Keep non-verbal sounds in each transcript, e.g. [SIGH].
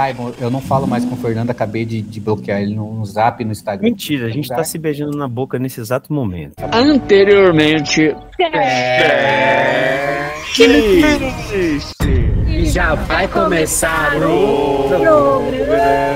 saibam, eu não falo mais com o Fernando, acabei de, de bloquear ele no, no zap no Instagram. Mentira, a gente tá se beijando na boca nesse exato momento. Anteriormente. É... Que... E já vai começar o programa.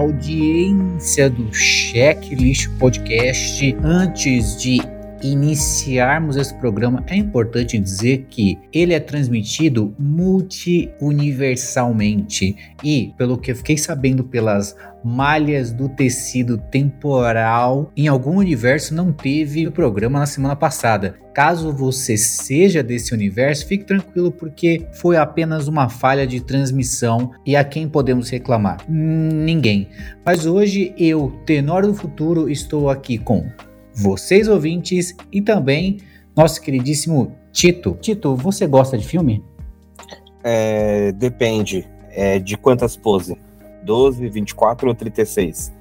Audiência do Checklist Podcast. Antes de iniciarmos esse programa, é importante dizer que ele é transmitido multi-universalmente e, pelo que eu fiquei sabendo pelas malhas do tecido temporal, em algum universo não teve o programa na semana passada. Caso você seja desse universo, fique tranquilo porque foi apenas uma falha de transmissão e a quem podemos reclamar? Ninguém. Mas hoje eu, Tenor do Futuro, estou aqui com vocês ouvintes e também nosso queridíssimo Tito. Tito, você gosta de filme? É, depende. É, de quantas poses? 12, 24 ou 36?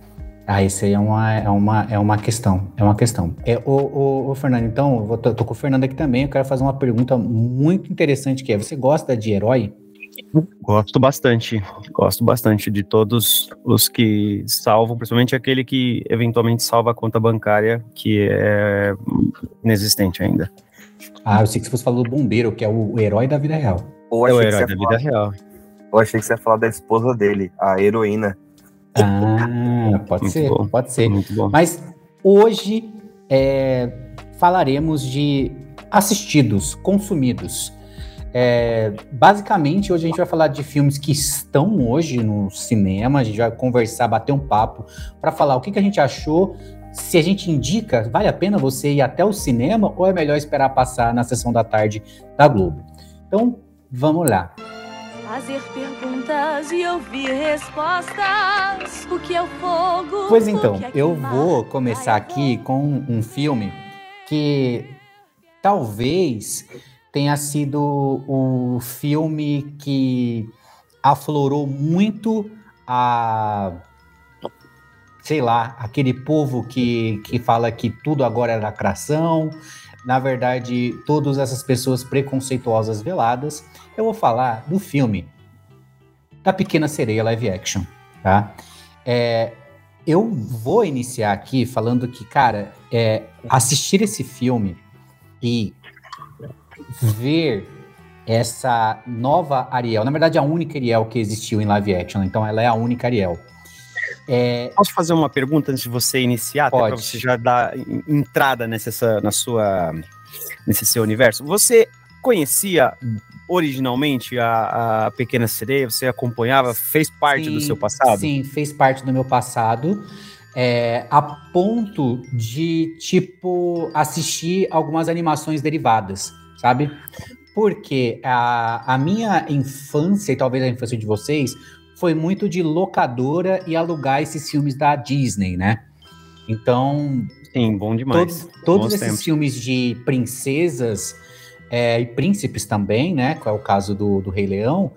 Ah, isso aí é uma, é uma, é uma questão. É uma questão. É, ô, ô, ô Fernando, então, eu tô, tô com o Fernando aqui também. Eu quero fazer uma pergunta muito interessante que é: você gosta de herói? Gosto bastante, gosto bastante de todos os que salvam, principalmente aquele que eventualmente salva a conta bancária, que é inexistente ainda. Ah, eu sei que você falou do bombeiro, que é o, herói da vida real. Ou é o herói da vida real. Eu achei que você ia falar da esposa dele, a heroína. Ah, pode Muito ser, bom. pode ser. Muito bom. Mas hoje é, falaremos de assistidos, consumidos. É, basicamente, hoje a gente vai falar de filmes que estão hoje no cinema, a gente vai conversar, bater um papo para falar o que, que a gente achou, se a gente indica, vale a pena você ir até o cinema ou é melhor esperar passar na sessão da tarde da Globo. Então, vamos lá. Fazer perguntas e ouvir respostas. O que é o fogo? Pois então, é eu vou começar aqui com um filme que talvez tenha sido o filme que aflorou muito a sei lá, aquele povo que, que fala que tudo agora é lacração, na verdade, todas essas pessoas preconceituosas veladas, eu vou falar do filme da Pequena Sereia live action, tá? É, eu vou iniciar aqui falando que, cara, é, assistir esse filme e ver essa nova Ariel, na verdade a única Ariel que existiu em live action, então ela é a única Ariel. É... Posso fazer uma pergunta antes de você iniciar, para você já dar entrada nessa na sua nesse seu universo? Você conhecia originalmente a, a Pequena Sereia? Você acompanhava? Fez parte sim, do seu passado? Sim, fez parte do meu passado. É, a ponto de, tipo, assistir algumas animações derivadas sabe? Porque a, a minha infância, e talvez a infância de vocês, foi muito de locadora e alugar esses filmes da Disney, né? Então. Sim, bom demais. Todos, todos esses tempos. filmes de princesas é, e príncipes também, né? Que é o caso do, do Rei Leão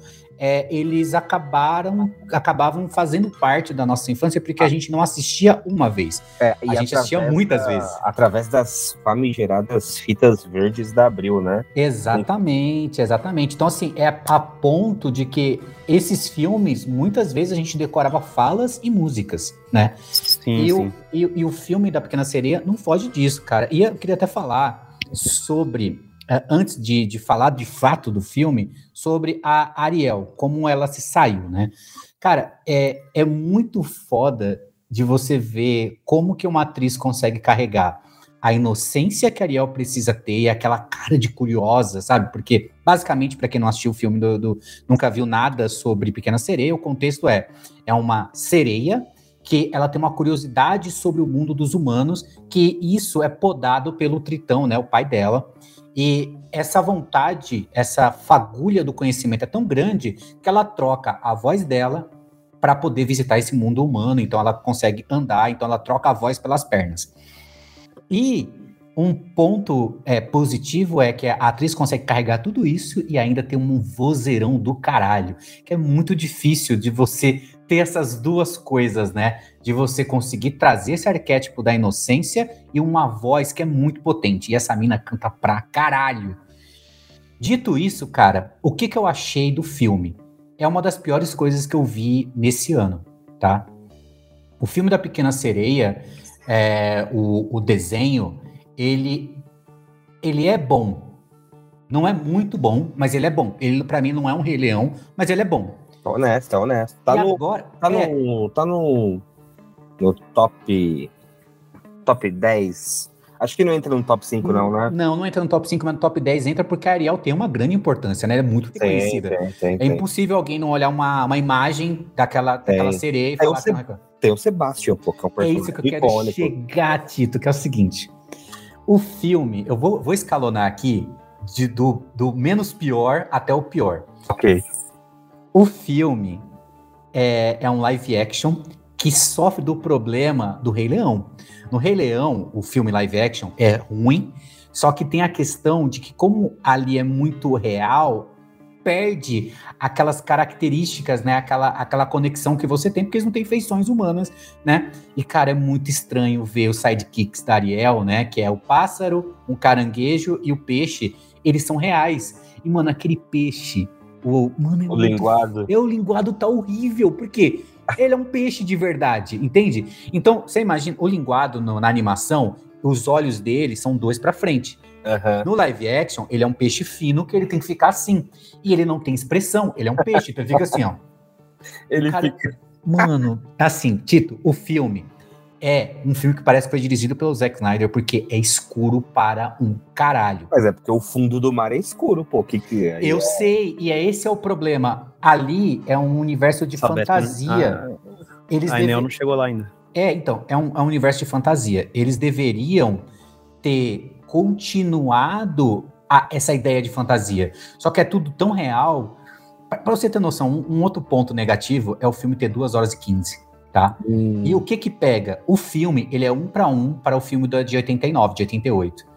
é, eles acabaram acabavam fazendo parte da nossa infância porque a gente não assistia uma vez. É, a gente assistia muitas da, vezes. Através das famigeradas fitas verdes da Abril, né? Exatamente, exatamente. Então, assim, é a ponto de que esses filmes, muitas vezes a gente decorava falas e músicas, né? Sim, e, sim. O, e, e o filme da Pequena Sereia não foge disso, cara. E eu queria até falar sobre antes de, de falar de fato do filme, sobre a Ariel, como ela se saiu, né? Cara, é, é muito foda de você ver como que uma atriz consegue carregar a inocência que a Ariel precisa ter e aquela cara de curiosa, sabe? Porque, basicamente, para quem não assistiu o filme, do, do, nunca viu nada sobre Pequena Sereia, o contexto é, é uma sereia que ela tem uma curiosidade sobre o mundo dos humanos, que isso é podado pelo Tritão, né, o pai dela, e essa vontade, essa fagulha do conhecimento é tão grande que ela troca a voz dela para poder visitar esse mundo humano. Então ela consegue andar, então ela troca a voz pelas pernas. E Um ponto é, positivo é que a atriz consegue carregar tudo isso e ainda tem um vozeirão do caralho, que é muito difícil de você ter essas duas coisas, né? De você conseguir trazer esse arquétipo da inocência e uma voz que é muito potente. E essa mina canta pra caralho. Dito isso, cara, o que, que eu achei do filme? É uma das piores coisas que eu vi nesse ano, tá? O filme da Pequena Sereia, é, o, o desenho, ele, ele é bom. Não é muito bom, mas ele é bom. Ele, para mim, não é um Rei Leão, mas ele é bom. Tá honesto, tá honesto. Tá, no, agora, tá, é... no, tá no, no top, top 10 Acho que não entra no top 5, não, né? Não, não entra no top 5, mas no top 10 entra porque a Ariel tem uma grande importância, né? Ela é muito conhecida. Tem, tem, tem, é impossível alguém não olhar uma, uma imagem daquela, daquela sereia e falar não é Tem o Sebastian, pô, que é um personagem É isso que eu quero icônico. chegar, Tito, que é o seguinte. O filme, eu vou, vou escalonar aqui de, do, do menos pior até o pior. Ok. O filme é, é um live action que sofre do problema do Rei Leão. No Rei Leão, o filme live action é ruim, só que tem a questão de que, como ali é muito real, perde aquelas características, né? Aquela, aquela conexão que você tem, porque eles não têm feições humanas, né? E, cara, é muito estranho ver os sidekicks da Ariel, né? Que é o pássaro, um caranguejo e o peixe. Eles são reais. E, mano, aquele peixe. O, mano, é o linguado. É, o linguado tá horrível. Por quê? Ele é um peixe de verdade, entende? Então, você imagina, o linguado no, na animação, os olhos dele são dois para frente. Uhum. No live action, ele é um peixe fino que ele tem que ficar assim. E ele não tem expressão, ele é um peixe, então ele fica assim, ó. [LAUGHS] Ele Cara, fica. Mano, assim, Tito, o filme é um filme que parece que foi dirigido pelo Zack Snyder, porque é escuro para um caralho. Mas é porque o fundo do mar é escuro, pô. Que que é? Eu é... sei, e é esse é o problema. Ali é um universo de fantasia. Né? Ah, Eles a deve... não chegou lá ainda. É, então, é um, é um universo de fantasia. Eles deveriam ter continuado a, essa ideia de fantasia. Só que é tudo tão real. Para você ter noção, um, um, outro ponto negativo é o filme ter 2 horas e 15 tá? Hum. E o que que pega? O filme, ele é um para um para o filme de 89, de 88.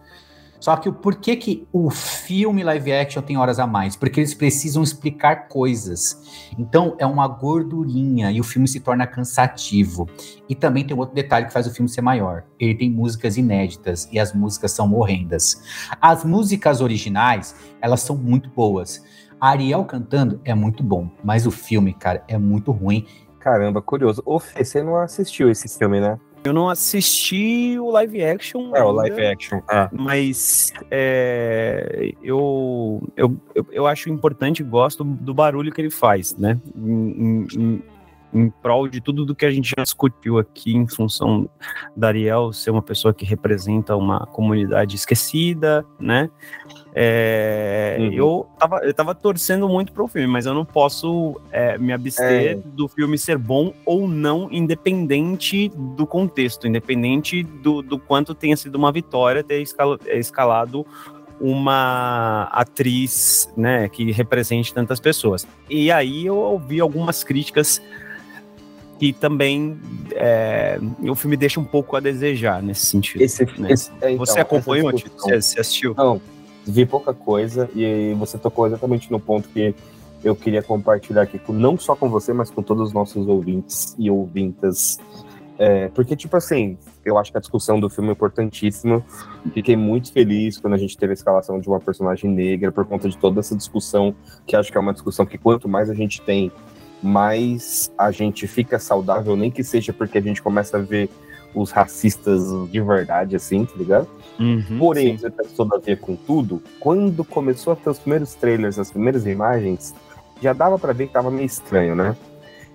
Só que o porquê que o filme live action tem horas a mais? Porque eles precisam explicar coisas. Então é uma gordurinha e o filme se torna cansativo. E também tem outro detalhe que faz o filme ser maior. Ele tem músicas inéditas e as músicas são horrendas. As músicas originais, elas são muito boas. A Ariel cantando é muito bom, mas o filme, cara, é muito ruim Caramba, curioso. Ô, Fê, você não assistiu esse filme, né? Eu não assisti o live action. É, ainda, o live action. É. Mas é, eu, eu, eu, acho importante, gosto do barulho que ele faz, né? Em, em, em prol de tudo do que a gente já discutiu aqui, em função da Ariel ser uma pessoa que representa uma comunidade esquecida, né? É, uhum. eu, tava, eu tava torcendo muito pro filme, mas eu não posso é, me abster é. do filme ser bom ou não, independente do contexto, independente do, do quanto tenha sido uma vitória ter escalado uma atriz né, que represente tantas pessoas. E aí eu ouvi algumas críticas que também é, o filme deixa um pouco a desejar nesse sentido. Esse, né? esse, é, então, você acompanhou, você, você assistiu? Não, vi pouca coisa e você tocou exatamente no ponto que eu queria compartilhar aqui, com, não só com você, mas com todos os nossos ouvintes e ouvintas. É, porque, tipo assim, eu acho que a discussão do filme é importantíssima. Fiquei muito feliz quando a gente teve a escalação de uma personagem negra, por conta de toda essa discussão, que acho que é uma discussão que quanto mais a gente tem, mais a gente fica saudável, nem que seja porque a gente começa a ver os racistas de verdade, assim, tá ligado? Uhum, Porém, sim. todavia, contudo, quando começou a ter os primeiros trailers, as primeiras imagens, já dava para ver que tava meio estranho, né?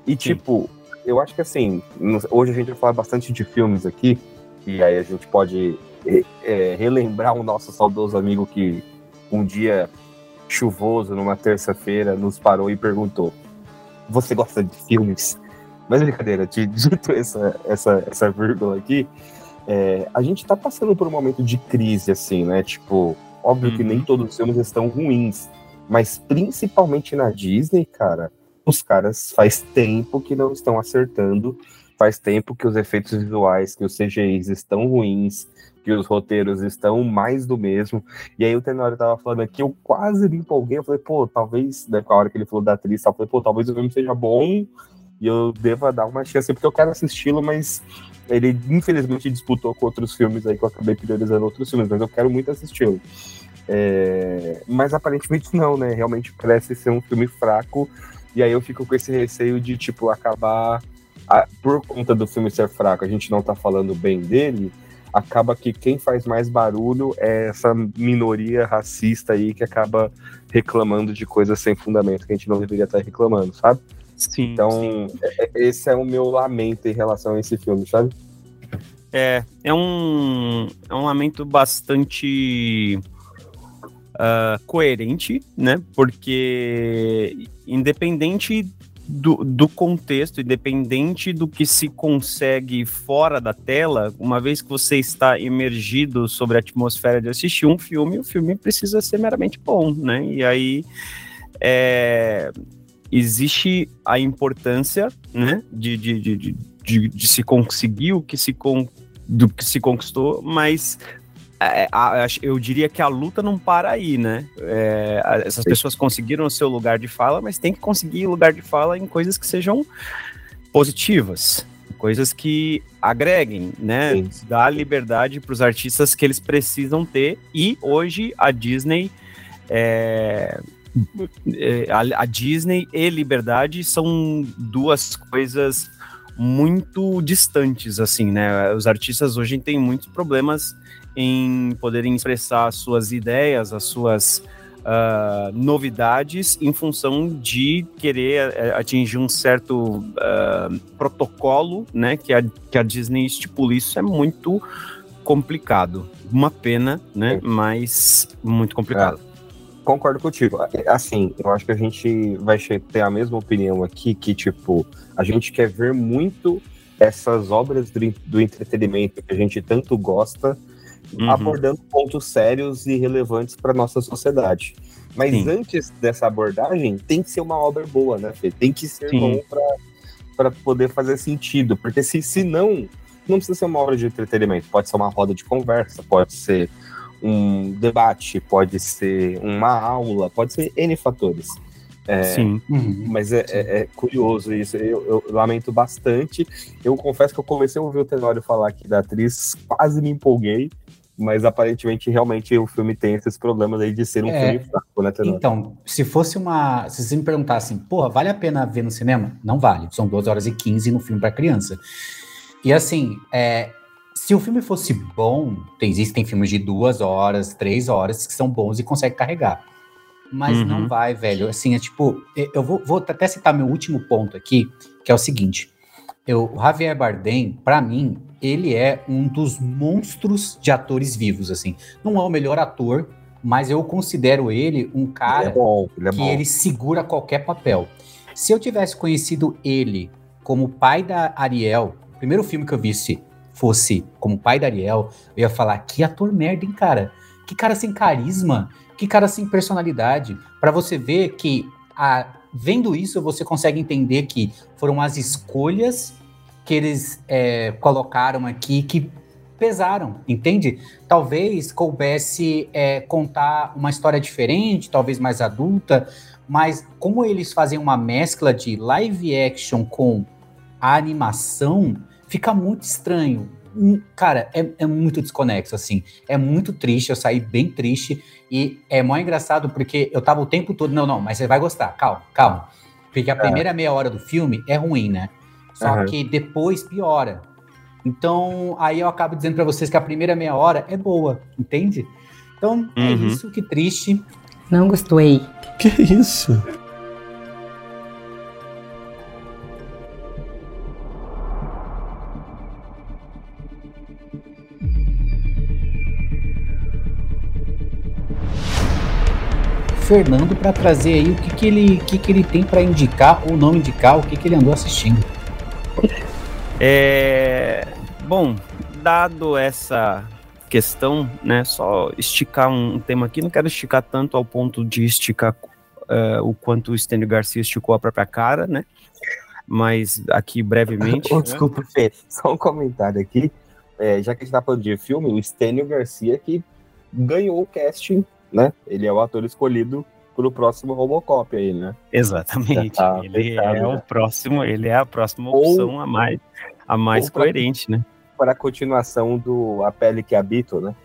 E sim. tipo, eu acho que assim, hoje a gente vai falar bastante de filmes aqui, e aí a gente pode é, relembrar o nosso saudoso amigo que um dia chuvoso, numa terça-feira, nos parou e perguntou: Você gosta de filmes? Mas brincadeira, [LAUGHS] dito essa, essa, essa vírgula aqui, é, a gente tá passando por um momento de crise, assim, né? Tipo, óbvio uhum. que nem uhum. todos os filmes estão ruins, mas principalmente na Disney, cara, os caras faz tempo que não estão acertando, faz tempo que os efeitos visuais, que os CGIs estão ruins, que os roteiros estão mais do mesmo. E aí o Tenório tava falando aqui, eu quase me empolguei, eu falei, pô, talvez, né, a hora que ele falou da atriz, eu falei, pô, talvez o filme seja bom e eu deva dar uma chance, porque eu quero assisti-lo, mas ele infelizmente disputou com outros filmes aí que eu acabei priorizando outros filmes, mas eu quero muito assisti-lo. É... Mas aparentemente não, né? Realmente parece ser um filme fraco, e aí eu fico com esse receio de, tipo, acabar. Por conta do filme ser fraco, a gente não tá falando bem dele, acaba que quem faz mais barulho é essa minoria racista aí que acaba reclamando de coisas sem fundamento que a gente não deveria estar reclamando, sabe? Sim. Então, sim. É, é, esse é o meu lamento em relação a esse filme, sabe? É, é um, é um lamento bastante uh, coerente, né? Porque independente do, do contexto, independente do que se consegue fora da tela, uma vez que você está emergido sobre a atmosfera de assistir um filme, o filme precisa ser meramente bom, né? E aí é, existe a importância, né, de, de, de, de, de se conseguir o que se, con, do que se conquistou, mas eu diria que a luta não para aí, né? É, essas pessoas conseguiram o seu lugar de fala, mas tem que conseguir lugar de fala em coisas que sejam positivas, coisas que agreguem, né? Sim. Dá liberdade para os artistas que eles precisam ter. E hoje a Disney, é, é a, a Disney e liberdade são duas coisas muito distantes, assim, né? Os artistas hoje têm muitos problemas em poderem expressar suas ideias, as suas uh, novidades em função de querer uh, atingir um certo uh, protocolo, né, que a, que a Disney estipula. Isso é muito complicado. Uma pena, né, mas muito complicado. É. Concordo contigo. Assim, eu acho que a gente vai ter a mesma opinião aqui, que, tipo, a gente quer ver muito essas obras do, do entretenimento que a gente tanto gosta, uhum. abordando pontos sérios e relevantes para nossa sociedade. Mas Sim. antes dessa abordagem, tem que ser uma obra boa, né, Fê? Tem que ser Sim. bom para poder fazer sentido. Porque se, se não, não precisa ser uma obra de entretenimento. Pode ser uma roda de conversa, pode ser um debate, pode ser uma aula, pode ser N fatores. É, Sim. Uhum. Mas é, é, é, curioso isso. Eu, eu, lamento bastante. Eu confesso que eu comecei a ouvir o Tenório falar aqui da atriz, quase me empolguei mas aparentemente realmente o filme tem esses problemas aí de ser um é, filme fraco, né, Tenor? Então, se fosse uma. Se você me perguntasse, porra, vale a pena ver no cinema? Não vale. São 12 horas e 15 no filme para criança. E assim, é, se o filme fosse bom, tem, existem filmes de duas horas, três horas que são bons e conseguem carregar. Mas uhum. não vai, velho. Assim, é tipo, eu vou, vou até citar meu último ponto aqui, que é o seguinte. Eu, o Javier Bardem, para mim, ele é um dos monstros de atores vivos, assim. Não é o melhor ator, mas eu considero ele um cara ele é bom, ele é que bom. ele segura qualquer papel. Se eu tivesse conhecido ele como pai da Ariel, o primeiro filme que eu visse fosse como pai da Ariel, eu ia falar: que ator merda, hein, cara? Que cara sem carisma, que cara sem personalidade. Para você ver que, a, vendo isso, você consegue entender que foram as escolhas que eles é, colocaram aqui que pesaram, entende? Talvez coubesse é, contar uma história diferente, talvez mais adulta, mas como eles fazem uma mescla de live action com a animação, fica muito estranho. Hum, cara, é, é, muito desconexo, assim. É muito triste, eu saí bem triste. E é mó engraçado porque eu tava o tempo todo, não, não, mas você vai gostar, calma, calma. Porque a é. primeira meia hora do filme é ruim, né? Só uhum. que depois piora. Então, aí eu acabo dizendo para vocês que a primeira meia hora é boa, entende? Então, é uhum. é isso, que triste. Não gostei. Que isso? Fernando para trazer aí o que, que ele que, que ele tem para indicar ou não indicar, o que, que ele andou assistindo. É, bom, dado essa questão, né, só esticar um tema aqui, não quero esticar tanto ao ponto de esticar uh, o quanto o Stênio Garcia esticou a própria cara, né, mas aqui brevemente... [LAUGHS] oh, desculpa, Fê, só um comentário aqui, é, já que a gente tá falando de filme, o Stênio Garcia que ganhou o casting, né? Ele é o ator escolhido para o próximo Robocop aí, né? Exatamente. Tá ele fechado, é né? o próximo, ele é a próxima opção ou, a mais, a mais coerente, né? Para a continuação do A Pele que Habito, né?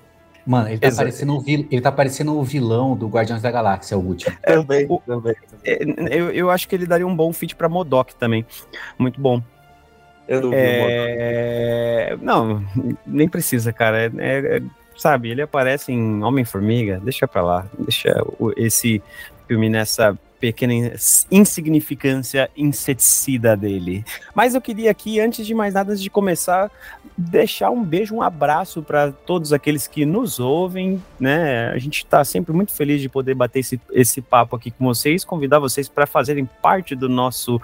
Mano, ele tá, parecendo o vil... ele tá parecendo o vilão do Guardiões da Galáxia, o último. É, [LAUGHS] também, o... também. É, eu, eu acho que ele daria um bom fit pra Modok também. Muito bom. Eu não vi é... Não, nem precisa, cara. É, é, sabe, ele aparece em Homem-Formiga, deixa pra lá. Deixa esse filme nessa pequena insignificância inseticida dele. Mas eu queria aqui, antes de mais nada, antes de começar, deixar um beijo, um abraço para todos aqueles que nos ouvem, né? A gente está sempre muito feliz de poder bater esse, esse papo aqui com vocês, convidar vocês para fazerem parte do nosso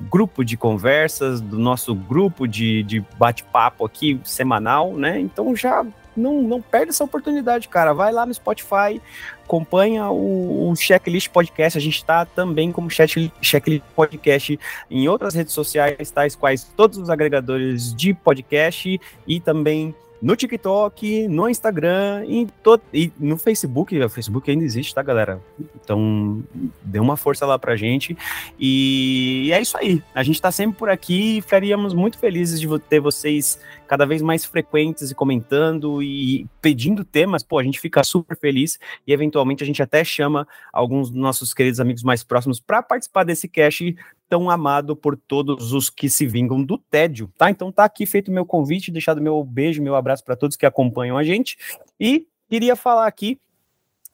grupo de conversas, do nosso grupo de, de bate-papo aqui semanal, né? Então já não, não perde essa oportunidade, cara. Vai lá no Spotify, acompanha o, o Checklist Podcast. A gente está também como Checklist Podcast em outras redes sociais, tais quais todos os agregadores de podcast e também no TikTok, no Instagram e, e no Facebook. O Facebook ainda existe, tá, galera? Então, dê uma força lá pra gente. E é isso aí. A gente tá sempre por aqui e ficaríamos muito felizes de ter vocês cada vez mais frequentes e comentando e pedindo temas. Pô, a gente fica super feliz e eventualmente a gente até chama alguns dos nossos queridos amigos mais próximos para participar desse cast tão amado por todos os que se vingam do tédio, tá? Então tá aqui feito o meu convite, deixado meu beijo, meu abraço para todos que acompanham a gente e queria falar aqui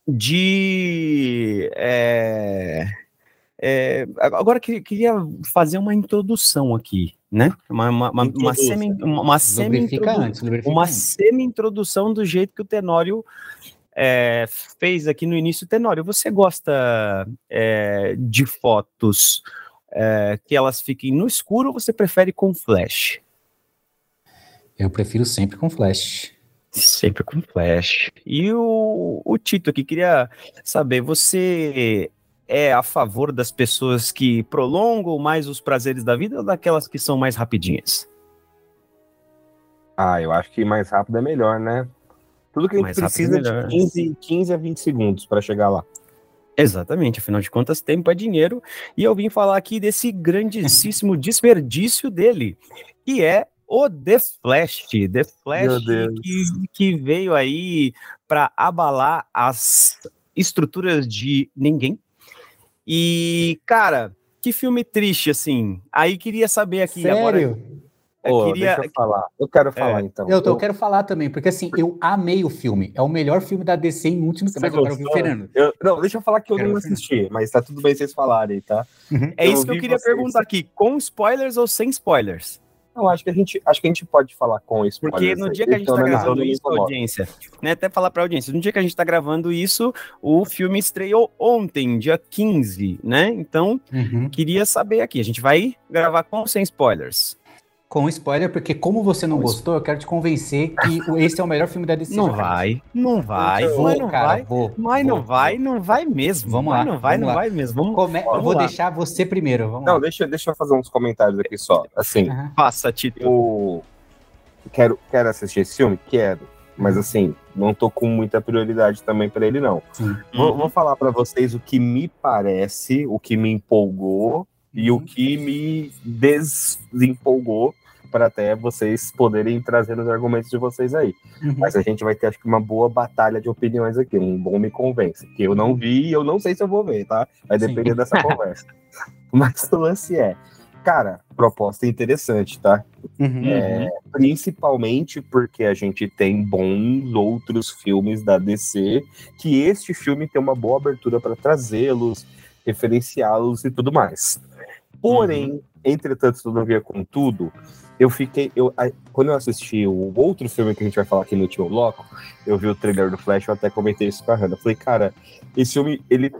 de é, é, agora queria fazer uma introdução aqui, né? Uma, uma, uma, uma semi, uma semi, uma semi introdução do jeito que o Tenório é, fez aqui no início. Tenório, você gosta é, de fotos é, que elas fiquem no escuro ou você prefere com flash? Eu prefiro sempre com flash. Sempre com flash. E o, o Tito aqui, queria saber, você é a favor das pessoas que prolongam mais os prazeres da vida ou daquelas que são mais rapidinhas? Ah, eu acho que mais rápido é melhor, né? Tudo que a gente mais precisa é de 15, 15 a 20 segundos para chegar lá. Exatamente, afinal de contas, tempo é dinheiro. E eu vim falar aqui desse grandíssimo [LAUGHS] desperdício dele, que é o The Flash. The Flash que, que veio aí para abalar as estruturas de ninguém. E, cara, que filme triste, assim. Aí queria saber aqui Sério? agora. Eu queria... Deixa eu falar. Eu quero falar, é. então. Eu, eu, quero falar também, porque assim, eu amei o filme. É o melhor filme da DC em últimos tempos. Agora eu Fernando. Eu, não, deixa eu falar que eu quero não assisti, mas tá tudo bem vocês falarem, tá? Uhum. É isso que eu queria vocês. perguntar aqui, com spoilers ou sem spoilers? Não, acho que a gente, acho que a gente pode falar com isso. Porque no dia que a gente está gravando isso, audiência, né, até falar para a audiência, no dia que a gente está gravando isso, o filme estreou ontem, dia 15, né? Então, uhum. queria saber aqui, a gente vai gravar com ou sem spoilers? Com spoiler, porque como você não gostou, eu quero te convencer que esse é o melhor filme da DC. Não vai, não vai, vou, mas não cara, vai, vou, mas vou, não vai, não vai mesmo. Vamos lá, não vai, não lá. vai mesmo. Vamos, Come... vamos eu vou lá. deixar você primeiro. Vamos não, lá. deixa, deixa eu fazer uns comentários aqui só. Assim, uhum. passa, Tito. O... Quero, quero assistir esse filme, quero. Mas uhum. assim, não tô com muita prioridade também para ele não. Vou, vou falar para vocês o que me parece, o que me empolgou e o uhum. que me desempolgou para até vocês poderem trazer os argumentos de vocês aí. Uhum. Mas a gente vai ter, acho que, uma boa batalha de opiniões aqui. Um bom me convence. Que eu não vi e eu não sei se eu vou ver, tá? Vai depender Sim. dessa [LAUGHS] conversa. Mas o lance é, cara, proposta interessante, tá? Uhum. É, principalmente porque a gente tem bons outros filmes da DC, que este filme tem uma boa abertura para trazê-los, referenciá-los e tudo mais. Porém, uhum. entretanto, todavia, contudo, eu fiquei. Eu, quando eu assisti o outro filme que a gente vai falar aqui no último bloco, eu vi o trailer do Flash, eu até comentei isso com a Hannah. Eu falei, cara, esse filme, ele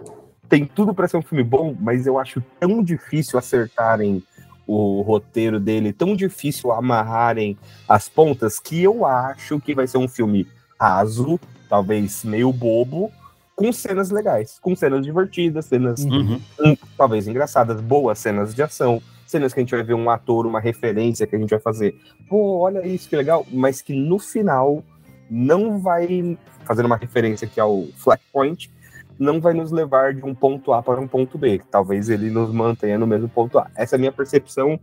tem tudo para ser um filme bom, mas eu acho tão difícil acertarem o roteiro dele, tão difícil amarrarem as pontas, que eu acho que vai ser um filme raso, talvez meio bobo, com cenas legais, com cenas divertidas, cenas uhum. um, talvez engraçadas, boas cenas de ação cenas que a gente vai ver um ator, uma referência que a gente vai fazer. Pô, olha isso, que legal. Mas que no final não vai fazer uma referência que é o Flashpoint, não vai nos levar de um ponto A para um ponto B. Talvez ele nos mantenha no mesmo ponto A. Essa é a minha percepção.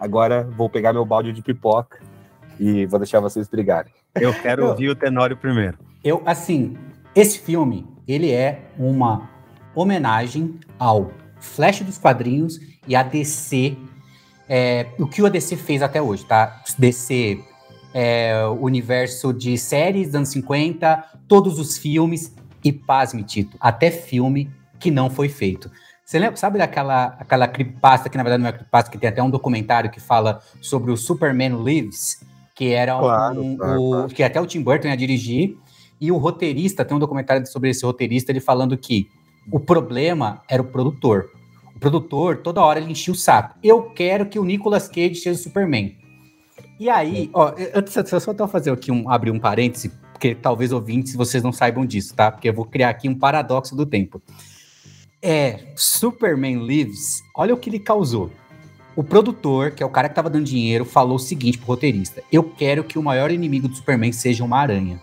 Agora vou pegar meu balde de pipoca e vou deixar vocês brigarem. Eu quero ouvir o Tenório primeiro. Eu, assim, esse filme, ele é uma homenagem ao Flash dos quadrinhos e a DC, é, o que o DC fez até hoje, tá? DC, é, o universo de séries dos anos 50, todos os filmes, e pasme, Tito, até filme que não foi feito. Você lembra, sabe daquela aquela creepypasta, que na verdade não é creepypasta, que tem até um documentário que fala sobre o Superman Lives, que era claro, um, claro, o, claro. que até o Tim Burton ia dirigir, e o roteirista, tem um documentário sobre esse roteirista, ele falando que o problema era o produtor. O produtor, toda hora, ele enchia o saco. Eu quero que o Nicolas Cage seja o Superman. E aí, ó, antes, eu só tô fazer aqui um, abrir um parêntese, porque talvez ouvintes vocês não saibam disso, tá? Porque eu vou criar aqui um paradoxo do tempo. É, Superman Lives, olha o que ele causou. O produtor, que é o cara que tava dando dinheiro, falou o seguinte pro roteirista: Eu quero que o maior inimigo do Superman seja uma aranha.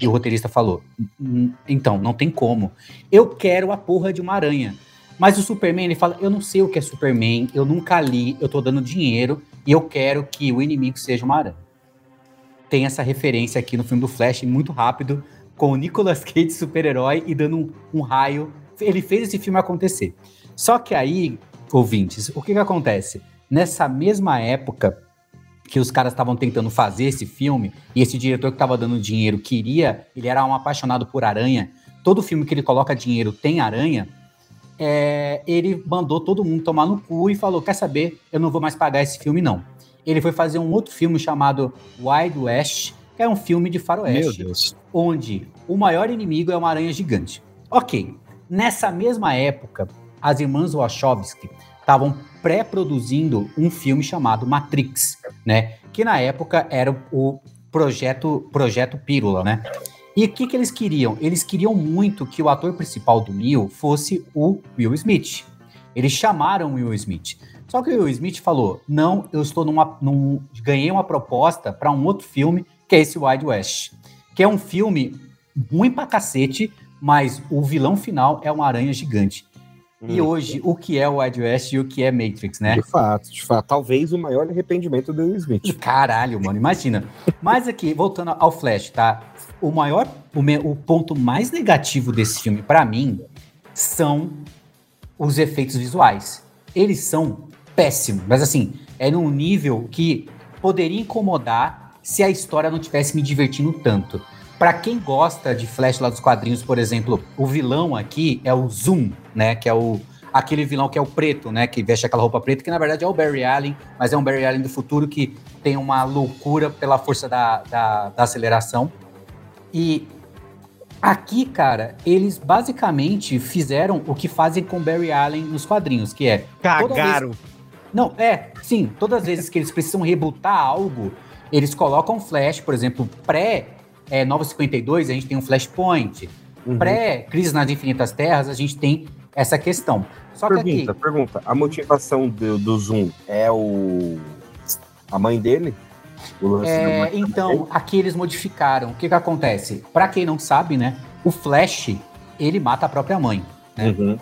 E o roteirista falou: Então, não tem como. Eu quero a porra de uma aranha. Mas o Superman, ele fala: Eu não sei o que é Superman, eu nunca li, eu tô dando dinheiro e eu quero que o inimigo seja uma aranha tem essa referência aqui no filme do Flash, muito rápido, com o Nicolas Cage super-herói e dando um, um, raio. Ele fez esse filme acontecer. Só que aí, ouvintes, o que, que acontece? Nessa mesma época que os caras estavam tentando fazer esse filme, e esse diretor que estava dando dinheiro queria, ele era um apaixonado por aranha, todo filme que ele coloca dinheiro tem aranha, é, ele mandou todo mundo tomar no cu e falou: Quer saber? Eu não vou mais pagar esse filme, não ele foi fazer um outro filme chamado Wild West, que é um filme de faroeste, onde o maior inimigo é uma aranha gigante. Ok, nessa mesma época, as irmãs Wachowski estavam pré-produzindo um filme chamado Matrix, né? Que na época era o projeto projeto Pílula, né? E o que, que eles queriam? Eles queriam muito que o ator principal do Neo fosse o Will Smith. Eles chamaram o Will Smith. Só que o Will Smith falou: não, eu estou numa. Num, ganhei uma proposta para um outro filme, que é esse Wild West. Que é um filme ruim pra cacete, mas o vilão final é uma aranha gigante. Hum. E hoje, o que é o Wild West e o que é Matrix, né? De fato, de fato. Talvez o maior arrependimento do Will Smith. [LAUGHS] Caralho, mano, imagina. Mas aqui, voltando ao Flash, tá? O maior, o, me, o ponto mais negativo desse filme, para mim, são os efeitos visuais. Eles são péssimo. Mas assim, é num nível que poderia incomodar se a história não tivesse me divertindo tanto. Para quem gosta de Flash lá dos quadrinhos, por exemplo, o vilão aqui é o Zoom, né? Que é o aquele vilão que é o preto, né? Que veste aquela roupa preta, que na verdade é o Barry Allen, mas é um Barry Allen do futuro que tem uma loucura pela força da, da, da aceleração. E aqui, cara, eles basicamente fizeram o que fazem com Barry Allen nos quadrinhos, que é. Cagaram. Vez, não, é, sim, todas as vezes que eles precisam rebutar algo, eles colocam Flash, por exemplo, pré é, Nova 52, a gente tem um Flashpoint. Uhum. Pré Crise nas Infinitas Terras, a gente tem essa questão. Só pergunta, que aqui... pergunta. A motivação do, do Zoom é o a mãe dele? É, então, aqui eles modificaram. O que que acontece? Para quem não sabe, né? O Flash, ele mata a própria mãe. Né? Uhum.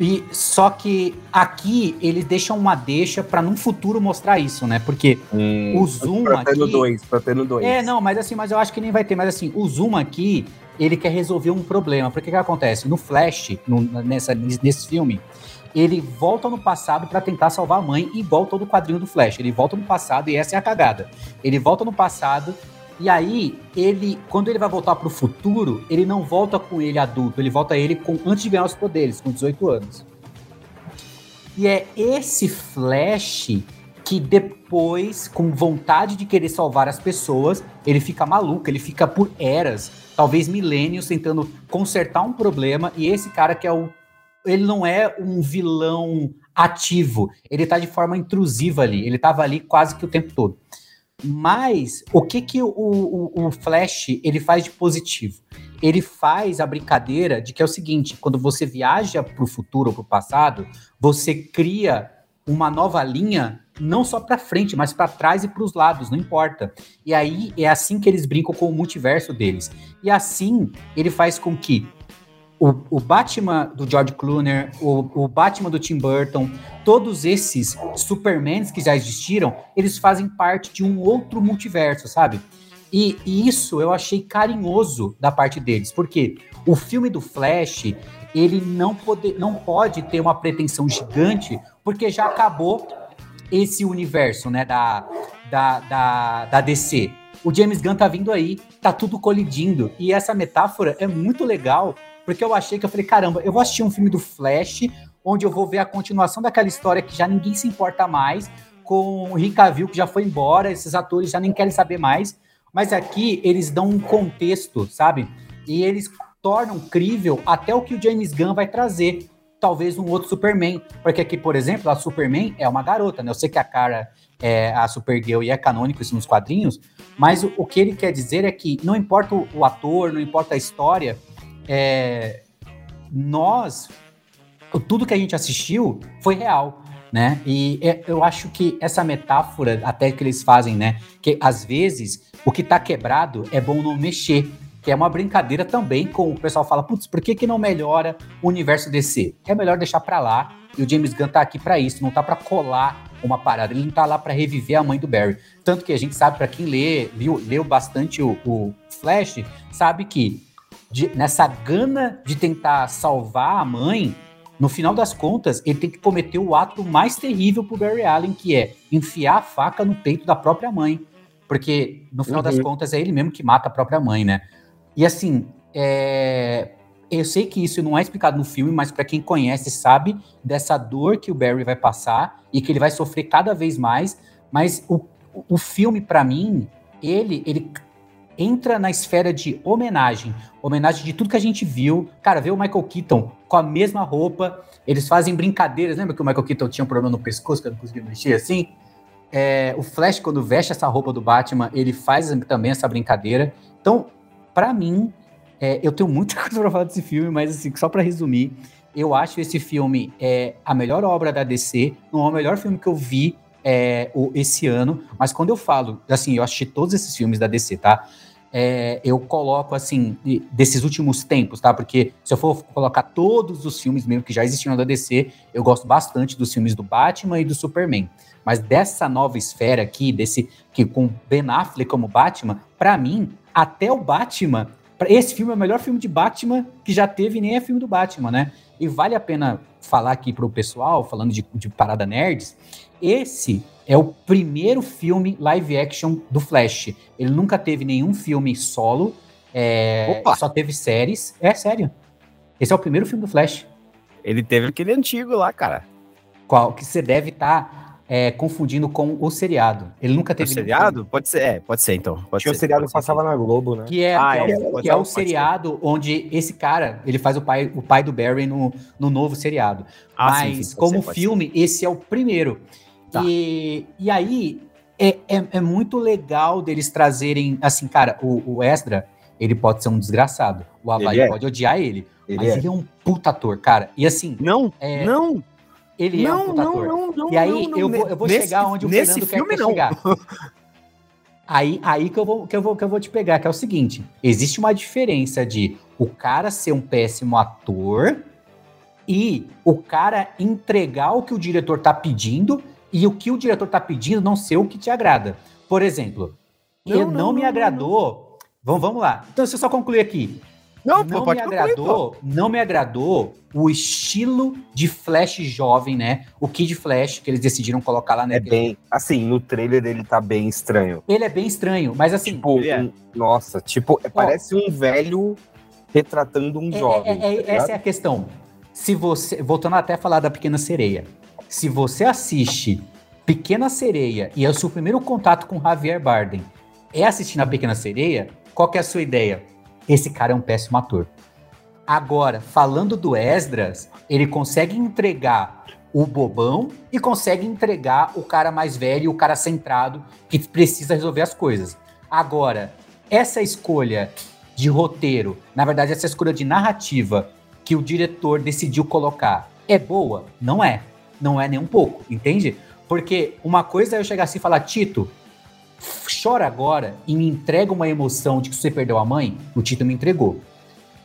E só que aqui eles deixam uma deixa para num futuro mostrar isso, né? Porque hum, o zoom pra aqui. Ter no dois, pra ter no dois. É, não, mas assim, mas eu acho que nem vai ter. Mas assim, o zoom aqui, ele quer resolver um problema. Porque o que acontece? No Flash, no, nessa, nesse filme, ele volta no passado para tentar salvar a mãe, igual todo o quadrinho do Flash. Ele volta no passado e essa é a cagada. Ele volta no passado e aí, ele, quando ele vai voltar pro futuro, ele não volta com ele adulto, ele volta ele com antes de ganhar os poderes, com 18 anos. E é esse Flash que depois, com vontade de querer salvar as pessoas, ele fica maluco, ele fica por eras, talvez milênios, tentando consertar um problema. E esse cara que é o. Ele não é um vilão ativo, ele tá de forma intrusiva ali, ele tava ali quase que o tempo todo. Mas o que que o, o, o, Flash ele faz de positivo? Ele faz a brincadeira de que é o seguinte: quando você viaja para o futuro ou para o passado, você cria uma nova linha, não só para frente, mas para trás e para os lados, não importa. E aí é assim que eles brincam com o multiverso deles. E assim ele faz com que o, o Batman do George Clooney, o, o Batman do Tim Burton, todos esses Supermans que já existiram, eles fazem parte de um outro multiverso, sabe? E, e, isso eu achei carinhoso da parte deles, porque o filme do Flash, ele não, pode, não pode ter uma pretensão gigante, porque já acabou esse universo, né, da, da, da, da DC. O James Gunn tá vindo aí, tá tudo colidindo, e essa metáfora é muito legal, porque eu achei que eu falei, caramba, eu vou assistir um filme do Flash, onde eu vou ver a continuação daquela história que já ninguém se importa mais, com o Rick Cavill, que já foi embora, esses atores já nem querem saber mais, mas aqui eles dão um contexto, sabe? E eles tornam crível até o que o James Gunn vai trazer. Talvez um outro Superman. Porque aqui, por exemplo, a Superman é uma garota, né? Eu sei que a cara é a Supergirl e é canônico isso nos quadrinhos, mas o, que ele quer dizer é que não importa o ator, não importa a história, é, nós, tudo que a gente assistiu foi real né? E é, eu acho que essa metáfora, até que eles fazem, né? Que às vezes o que tá quebrado é bom não mexer. Que é uma brincadeira também com o pessoal fala, putz, por que, que não melhora o universo DC? É melhor deixar para lá. E o James Gunn tá aqui para isso, não tá para colar uma parada. Ele não tá lá para reviver a mãe do Barry. Tanto que a gente sabe, para quem lê, viu, leu bastante o, o Flash, sabe que de, nessa gana de tentar salvar a mãe, no final das contas, ele tem que cometer o ato mais terrível pro Barry Allen, que é enfiar a faca no peito da própria mãe. Porque, no final uhum. das contas, é ele mesmo que mata a própria mãe, né? E assim, é... eu sei que isso não é explicado no filme, mas para quem conhece sabe dessa dor que o Barry vai passar e que ele vai sofrer cada vez mais. Mas o, o filme, para mim, ele, ele entra na esfera de homenagem. Homenagem de tudo que a gente viu. Cara, ver o Michael Keaton com a mesma roupa. Eles fazem brincadeiras. Lembra que o Michael Keaton tinha um problema no pescoço, que eu não conseguia mexer assim? É, o Flash, quando veste essa roupa do Batman, ele faz também essa brincadeira. Então, para mim, é, eu tenho muita [LAUGHS] coisa pra falar desse filme, mas assim, só para resumir, eu acho esse filme é, a melhor obra da DC, não é o melhor filme que eu vi é, o, esse ano, mas quando eu falo, assim, eu assisti todos esses filmes da DC, tá? É, eu coloco assim, desses últimos tempos, tá? Porque se eu for colocar todos os filmes mesmo que já existiam da DC, eu gosto bastante dos filmes do Batman e do Superman. Mas dessa nova esfera aqui, desse que com Ben Affleck como Batman, para mim, até o Batman, esse filme é o melhor filme de Batman que já teve, nem é filme do Batman, né? E vale a pena falar aqui pro pessoal, falando de, de parada nerds, esse é o primeiro filme live action do Flash. Ele nunca teve nenhum filme solo, é, só teve séries. É sério. Esse é o primeiro filme do Flash. Ele teve aquele antigo lá, cara. Qual que você deve estar tá, é, confundindo com o seriado. Ele nunca teve. O seriado? Filme. Pode ser, é, pode ser então. Pode ser, o seriado passava na Globo, né? Que é, ah, que é, é, o, que é o seriado ser. onde esse cara ele faz o pai, o pai do Barry no, no novo seriado. Ah, Mas sim, sim, como ser, filme, esse é o primeiro. Tá. E, e aí é, é, é, muito legal deles trazerem, assim, cara, o, o Esdra, ele pode ser um desgraçado. O Havaí é. pode odiar ele. ele mas é. ele é um puta ator, cara. E assim. Não, é, não. Ele não, é um puta não, ator. Não, não, e aí não, eu, vou, eu vou nesse, chegar onde o Fernando quer, quer chegar. Aí, aí que, eu vou, que, eu vou, que eu vou te pegar, que é o seguinte: existe uma diferença de o cara ser um péssimo ator e o cara entregar o que o diretor tá pedindo e o que o diretor está pedindo não ser o que te agrada. Por exemplo, não, não, não me agradou. Vamos, vamos lá. Então, se eu só concluir aqui. Não, não pô, me agradou, não me agradou o estilo de Flash jovem, né? O Kid Flash que eles decidiram colocar lá, né? É bem, assim, no trailer ele tá bem estranho. Ele é bem estranho, mas assim, tipo, é. um, nossa, tipo, parece um velho retratando um é, jovem. É, é, tá essa é a questão. Se você, voltando até a falar da Pequena Sereia, se você assiste Pequena Sereia e é o seu primeiro contato com Javier Bardem é assistir a Pequena Sereia, qual que é a sua ideia? Esse cara é um péssimo ator. Agora, falando do Esdras, ele consegue entregar o bobão e consegue entregar o cara mais velho, o cara centrado, que precisa resolver as coisas. Agora, essa escolha de roteiro, na verdade, essa escolha de narrativa que o diretor decidiu colocar, é boa? Não é. Não é nem um pouco, entende? Porque uma coisa é eu chegar assim e falar, Tito, chora agora e me entrega uma emoção de que você perdeu a mãe, o Tito me entregou.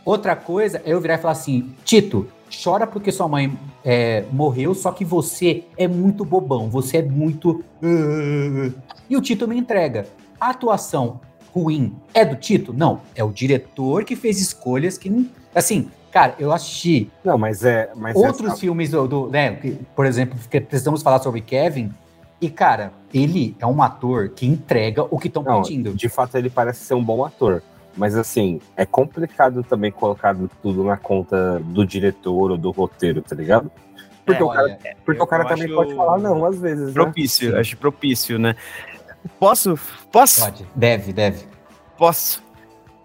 Outra coisa é eu virar e falar assim, Tito, chora porque sua mãe é, morreu, só que você é muito bobão, você é muito. [LAUGHS] E o Tito me entrega. A atuação ruim é do Tito? Não, é o diretor que fez escolhas que. Assim, cara, eu assisti. Não, mas é. Mas outros essa... filmes do. do né, por exemplo, que precisamos falar sobre Kevin. E, cara, ele é um ator que entrega o que estão pedindo. De fato, ele parece ser um bom ator. Mas assim, é complicado também colocar tudo na conta do diretor ou do roteiro, tá ligado? Porque é, o cara, olha, porque o cara também pode falar não, às vezes. Né? Propício, né? acho propício, né? Posso? Posso? Pode, deve, deve. Posso.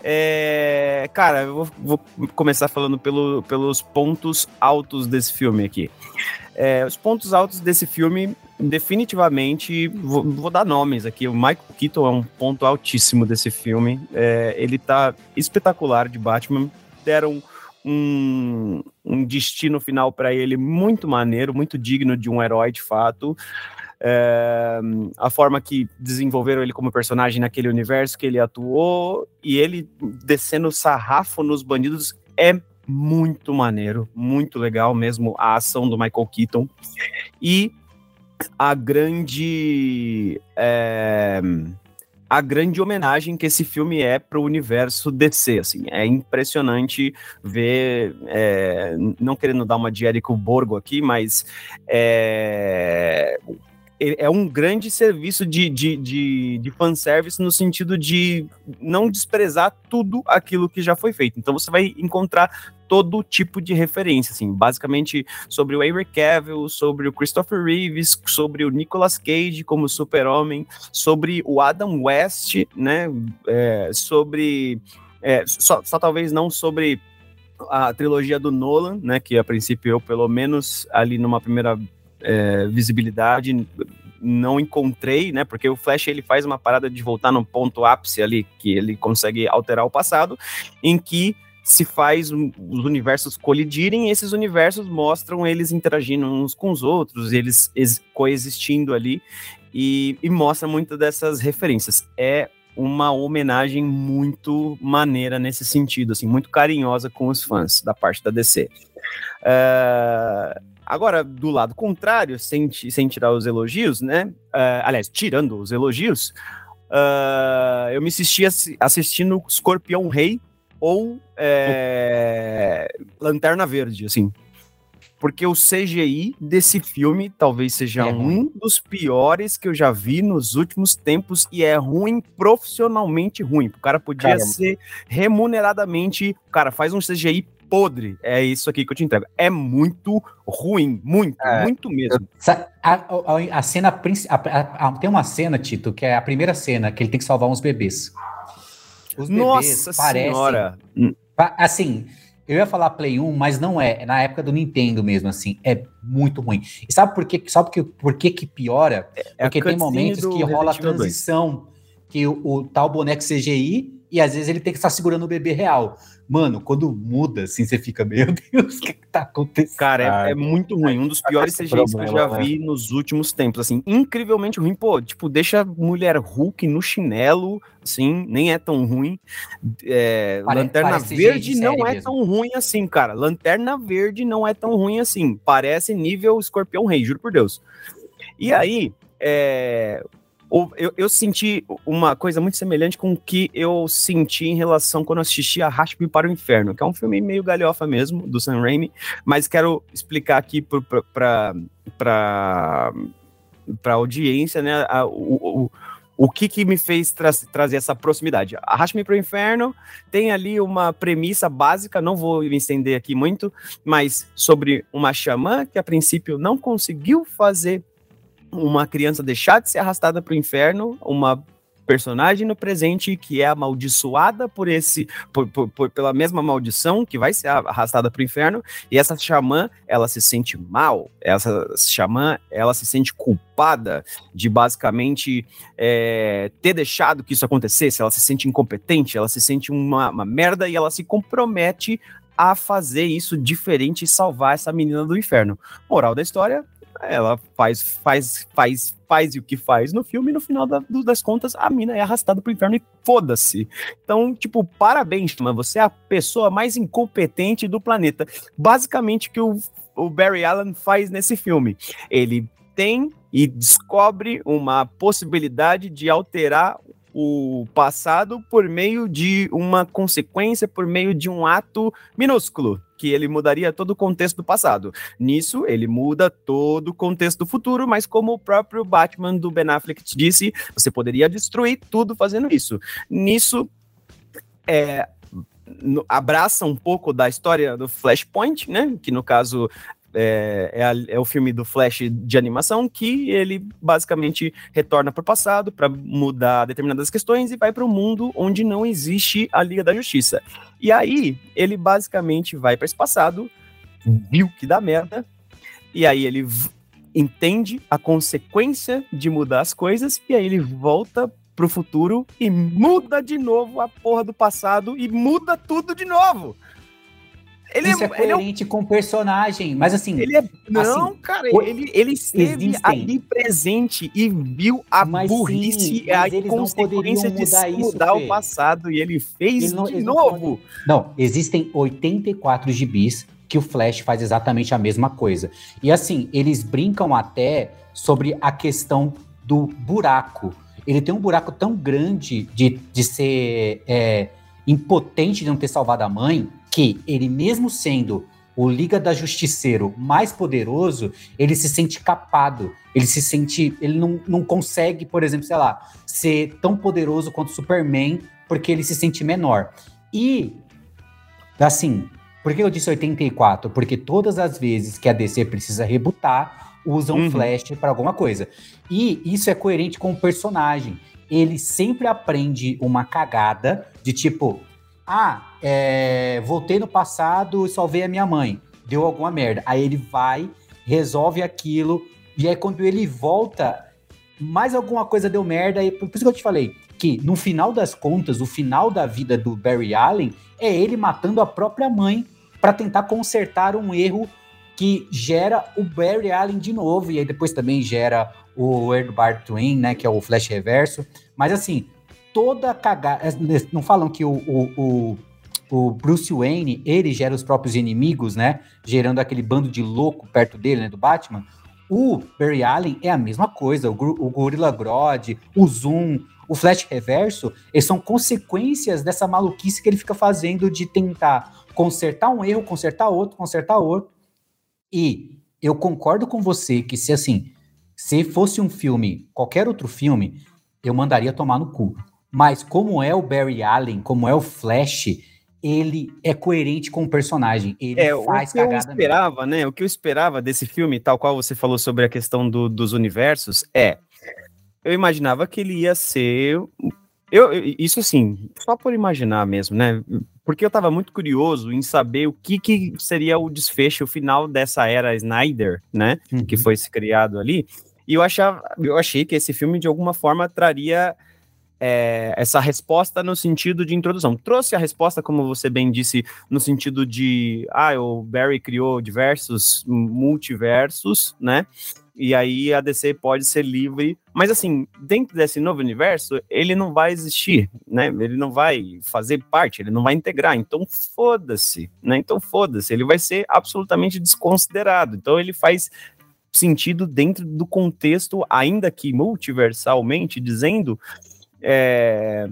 É, cara, eu vou, vou, começar falando pelo, pelos pontos altos desse filme aqui. É, os pontos altos desse filme, definitivamente, vou, vou, dar nomes aqui. O Michael Keaton é um ponto altíssimo desse filme. É, ele tá espetacular de Batman. Deram um, um destino final para ele muito maneiro, muito digno de um herói de fato. É, a forma que desenvolveram ele como personagem naquele universo que ele atuou e ele descendo sarrafo nos bandidos é muito maneiro, muito legal mesmo a ação do Michael Keaton. E a grande é, a grande homenagem que esse filme é para o universo DC, assim, é impressionante ver, é, não querendo dar uma de Érico Borgo aqui, mas é, é um grande serviço de, de, de, de fanservice no sentido de não desprezar tudo aquilo que já foi feito. Então você vai encontrar todo tipo de referência, assim, basicamente sobre o Henry Cavill, sobre o Christopher Reeves, sobre o Nicolas Cage como super-homem, sobre o Adam West, né, é, sobre... É, só, só talvez não sobre a trilogia do Nolan, né, que a princípio eu, pelo menos ali numa primeira é, visibilidade não encontrei, né? Porque o Flash ele faz uma parada de voltar no ponto ápice ali, que ele consegue alterar o passado, em que se faz os universos colidirem, e esses universos mostram eles interagindo uns com os outros, eles coexistindo ali, e, e mostra muito dessas referências. É uma homenagem muito maneira nesse sentido, assim, muito carinhosa com os fãs da parte da DC. Uh, eh, Agora, do lado contrário, sem, sem tirar os elogios, né? Uh, aliás, tirando os elogios, uh, eu me assisti assistindo Escorpião Rei ou é, Lanterna Verde, assim. Porque o CGI desse filme talvez seja é um dos piores que eu já vi nos últimos tempos e é ruim, profissionalmente ruim. O cara podia Caramba. ser remuneradamente. Cara, faz um CGI podre. É isso aqui que eu te entrego. É muito ruim, muito, é, muito mesmo. A, a, a cena a, tem uma cena, Tito, que é a primeira cena que ele tem que salvar uns bebês. Os bebês Nossa parecem, senhora! Assim, eu ia falar Play 1, mas não é. É na época do Nintendo mesmo, assim. É muito ruim. E sabe por quê? Sabe por, por que, que piora? É Porque tem momentos que rola a transição, que o, o tal boneco CGI e às vezes ele tem que estar segurando o bebê real. Mano, quando muda, assim, você fica, meu [LAUGHS] Deus, o que, que tá acontecendo? Cara, é, é muito ruim. Um dos piores CGIs que eu já vi né? nos últimos tempos, assim, incrivelmente ruim. Pô, tipo, deixa mulher Hulk no chinelo, assim, nem é tão ruim. É, Pare, Lanterna Verde não é mesmo. tão ruim assim, cara. Lanterna Verde não é tão ruim assim. Parece nível Escorpião Rei, juro por Deus. E aí, é, eu, eu, senti uma coisa muito semelhante com o que eu senti em relação quando assisti a Raspe para o Inferno, que é um filme meio galhofa mesmo, do Sam Raimi, mas quero explicar aqui para a audiência, né, a, o, o, o que, que me fez tra trazer essa proximidade. Arraste-me para o Inferno tem ali uma premissa básica, não vou me estender aqui muito, mas sobre uma xamã que a princípio não conseguiu fazer uma criança deixar de ser arrastada para o inferno, uma personagem no presente que é amaldiçoada por esse por, por, por, pela mesma maldição que vai ser arrastada para o inferno e essa xamã ela se sente mal essa xamã ela se sente culpada de basicamente é, ter deixado que isso acontecesse ela se sente incompetente ela se sente uma, uma merda e ela se compromete a fazer isso diferente e salvar essa menina do inferno. Moral da história ela faz, faz, faz, faz o que faz no filme, e no final da, das contas, a mina é arrastada pro inferno e foda-se. Então, tipo, parabéns, mas você é a pessoa mais incompetente do planeta. Basicamente, que o, o Barry Allen faz nesse filme. Ele tem e descobre uma possibilidade de alterar o passado por meio de uma consequência, por meio de um ato minúsculo, que ele mudaria todo o contexto do passado. Nisso, ele muda todo o contexto do futuro, mas como o próprio Batman do Ben Affleck disse, você poderia destruir tudo fazendo isso. Nisso, é, abraça um pouco da história do Flashpoint, né? Que no caso é, é, a, é, o filme do Flash de animação que ele basicamente retorna para o passado para mudar determinadas questões e vai para um mundo onde não existe a Liga da Justiça. E aí ele basicamente vai para esse passado, viu que dá merda, e aí ele entende a consequência de mudar as coisas e aí ele volta pro futuro e muda de novo a porra do passado e muda tudo de novo. Ele Isso é, é coerente é um... com o personagem, mas assim. Ele é... Não, assim, cara, ele, ele esteve existem. ali presente e viu a mas burrice sim, e a consequência de mudar, isso, mudar o passado e ele fez ele não, de novo. Não, não, existem 84 gibis que o Flash faz exatamente a mesma coisa. E assim, eles brincam até sobre a questão do buraco. Ele tem um buraco tão grande de, de ser é, impotente de não ter salvado a mãe que ele mesmo sendo o Liga da Justiceiro mais poderoso, ele se sente capado, ele se sente, ele não, não consegue, por exemplo, sei lá, ser tão poderoso quanto Superman, porque ele se sente menor. E, assim, por que eu disse 84? Porque todas as vezes que a DC precisa rebutar, usam uhum. Flash para alguma coisa. E isso é coerente com o personagem. Ele sempre aprende uma cagada de tipo, ah, é, voltei no passado e salvei a minha mãe. Deu alguma merda. Aí ele vai, resolve aquilo, e aí quando ele volta, mais alguma coisa deu merda. E por isso que eu te falei que no final das contas, o final da vida do Barry Allen é ele matando a própria mãe para tentar consertar um erro que gera o Barry Allen de novo, e aí depois também gera o Edward Twin, né, que é o Flash Reverso. Mas assim, toda cagada. É, não falam que o, o, o, o, Bruce Wayne, ele gera os próprios inimigos, né? Gerando aquele bando de louco perto dele, né? Do Batman. O Barry Allen é a mesma coisa. O, o Gorilla Grodd, o Zoom, o Flash Reverso, eles são consequências dessa maluquice que ele fica fazendo de tentar consertar um erro, consertar outro, consertar outro. E eu concordo com você que se assim, se fosse um filme, qualquer outro filme, eu mandaria tomar no cu. Mas como é o Barry Allen, como é o Flash, ele é coerente com o personagem. Ele é, faz o que eu esperava, mesmo. né? O que eu esperava desse filme, tal qual você falou sobre a questão do, dos universos, é. Eu imaginava que ele ia ser. Eu, isso assim, só por imaginar mesmo, né? Porque eu tava muito curioso em saber o que, que seria o desfecho, o final dessa era Snyder, né? Uhum. Que foi se criado ali. E eu, achava, eu achei que esse filme, de alguma forma, traria é, essa resposta no sentido de introdução. Trouxe a resposta, como você bem disse, no sentido de ah, o Barry criou diversos multiversos, né? E aí a DC pode ser livre, mas assim, dentro desse novo universo, ele não vai existir, né? Ele não vai fazer parte, ele não vai integrar. Então foda-se, né? Então foda-se, ele vai ser absolutamente desconsiderado. Então ele faz sentido dentro do contexto, ainda que multiversalmente dizendo, é,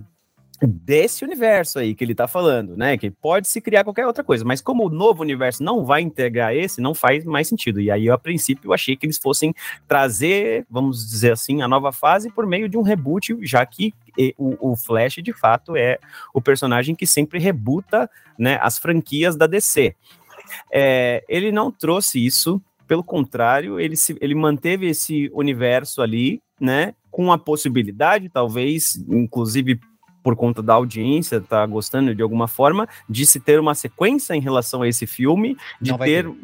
desse universo aí que ele tá falando, né? Que pode se criar qualquer outra coisa, mas como o novo universo não vai integrar esse, não faz mais sentido. E aí, a princípio, eu achei que eles fossem trazer, vamos dizer assim, a nova fase por meio de um reboot, já que o, o Flash, de fato, é o personagem que sempre rebuta né, as franquias da DC. É, ele não trouxe isso, pelo contrário, ele, se, ele manteve esse universo ali, né? Com a possibilidade, talvez, inclusive por conta da audiência, tá gostando de alguma forma, de se ter uma sequência em relação a esse filme, de ter, ter,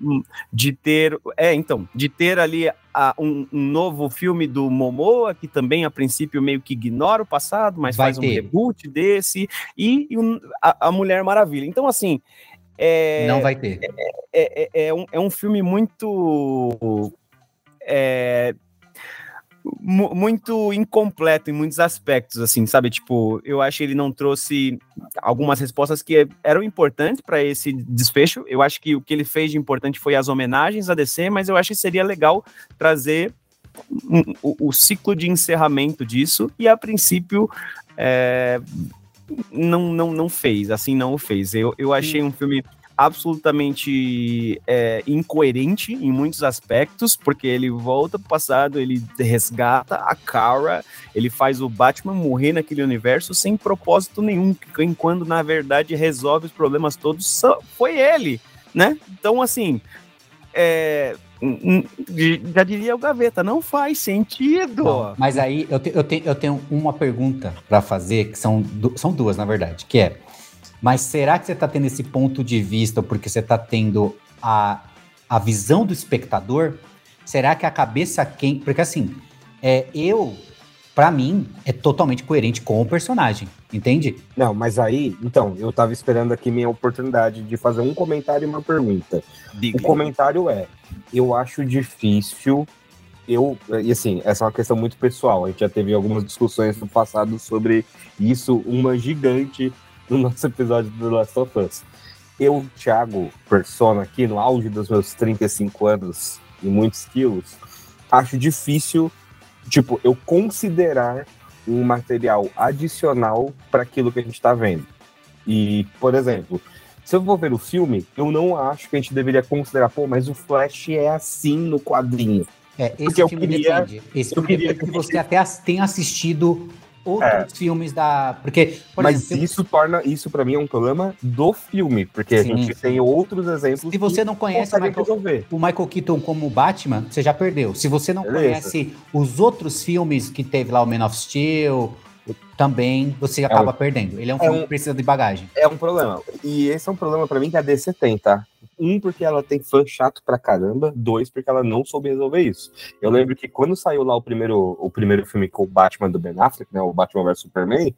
de ter, é, então, de ter ali a, um, um, novo filme do Momoa, que também a princípio meio que ignora o passado, mas vai faz ter. um reboot desse, e, e um, a, a, Mulher Maravilha. Então, assim. É, Não vai ter. É, é, é, é um, é um filme muito é, muito incompleto em muitos aspectos, assim, sabe? Tipo, eu acho que ele não trouxe algumas respostas que eram importantes para esse desfecho. Eu acho que o que ele fez de importante foi as homenagens a DC, mas eu acho que seria legal trazer o, o, ciclo de encerramento disso. E a princípio, é, não, não, não fez, assim, não o fez. Eu, eu achei um filme absolutamente é, incoerente em muitos aspectos, porque ele volta pro passado, ele resgata a Kara, ele faz o Batman morrer naquele universo sem propósito nenhum, enquanto na verdade resolve os problemas todos foi ele, né? Então, assim, é, já diria o Gaveta, não faz sentido. Mas aí eu, te, eu, te, eu tenho uma pergunta para fazer, que são, são duas, na verdade, que é mas será que você está tendo esse ponto de vista porque você está tendo a, a visão do espectador? Será que a cabeça quem. Porque assim, é, eu, para mim, é totalmente coerente com o personagem, entende? Não, mas aí, então, eu tava esperando aqui minha oportunidade de fazer um comentário e uma pergunta. Diga. O comentário é: eu acho difícil. Eu, e assim, essa é uma questão muito pessoal. A gente já teve algumas discussões no passado sobre isso, uma gigante no nosso episódio do Last of Us. Eu, Thiago Persona, aqui no auge dos meus 35 anos e muitos quilos, acho difícil, tipo, eu considerar um material adicional para aquilo que a gente está vendo. E, por exemplo, se eu vou ver o filme, eu não acho que a gente deveria considerar, pô, mas o Flash é assim no quadrinho. É, esse Porque filme eu queria, depende. Esse filme depende que você até tenha assistido outros é. filmes da. Porque, Mas exemplo, isso torna. Isso para mim é um problema do filme, porque sim, a gente tem outros exemplos. Se você não conhece o Michael, o Michael, Keaton como Batman, você já perdeu. Se você não Beleza. conhece os outros filmes que teve lá, o Man of Steel, também você é acaba um, perdendo. Ele é um é filme um, que precisa de bagagem. É um problema. E esse é um problema para mim que a DC tem, tá? Um, porque ela tem fã chato pra caramba. Dois, porque ela não soube resolver isso. Eu lembro que quando saiu lá o primeiro, o primeiro filme com o Batman do Ben Affleck, né? O Batman vs Superman.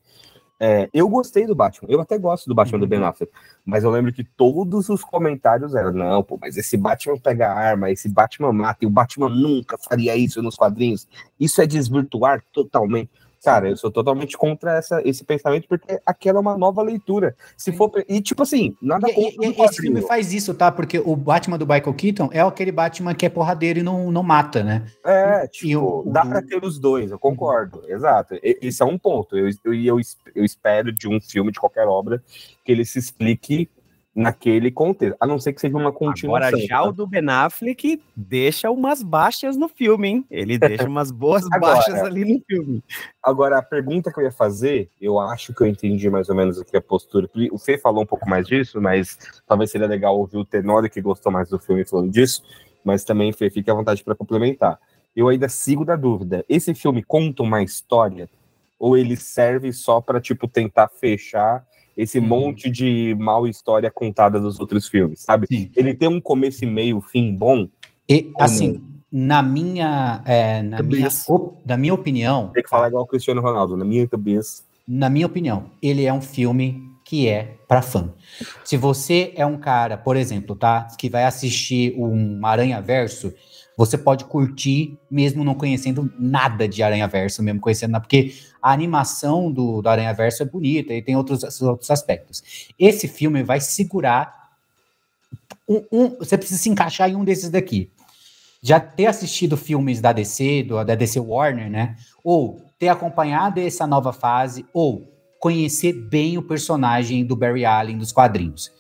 É, eu gostei do Batman, eu até gosto do Batman do Ben uhum. Affleck, mas eu lembro que todos os comentários eram: não, pô, mas esse Batman pega arma, esse Batman mata, e o Batman nunca faria isso nos quadrinhos. Isso é desvirtuar totalmente. Cara, eu sou totalmente contra essa, esse pensamento, porque aquela é uma nova leitura. Se for. E, tipo assim, nada contra. E, e, esse filme faz isso, tá? Porque o Batman do Michael Keaton é aquele Batman que é porradeiro e não, não mata, né? É, tipo, o, dá o... pra ter os dois, eu concordo. Exato. Esse é um ponto. Eu, eu, eu, eu espero de um filme, de qualquer obra, que ele se explique naquele contexto, a não ser que seja uma continuação. Agora, já tá? o do Ben Affleck deixa umas baixas no filme, hein? Ele [LAUGHS] deixa umas boas agora, baixas ali no filme. Agora, a pergunta que eu ia fazer, eu acho que eu entendi mais ou menos aqui a postura. O Fê falou um pouco mais disso, mas talvez seria legal ouvir o Tenório, que gostou mais do filme, falando disso. Mas também, Fê, fique à vontade para complementar. Eu ainda sigo da dúvida. Esse filme conta uma história? Ou ele serve só para, tipo, tentar fechar esse uhum. monte de mal história contada dos outros filmes, sabe? Sim. Ele tem um começo e meio, fim bom. E, assim, na minha, é, na, minha op, na minha opinião. Tem que falar igual o Cristiano Ronaldo, na minha cabeça. Na minha opinião, ele é um filme que é para fã. Se você é um cara, por exemplo, tá, que vai assistir um Aranha Verso, você pode curtir mesmo não conhecendo nada de Aranha Verso, mesmo conhecendo nada, porque a animação do, do Aranha Verso é bonita e tem outros, outros aspectos. Esse filme vai segurar. Um, um, você precisa se encaixar em um desses daqui. Já ter assistido filmes da DC, do, da DC Warner, né? Ou ter acompanhado essa nova fase, ou conhecer bem o personagem do Barry Allen dos quadrinhos.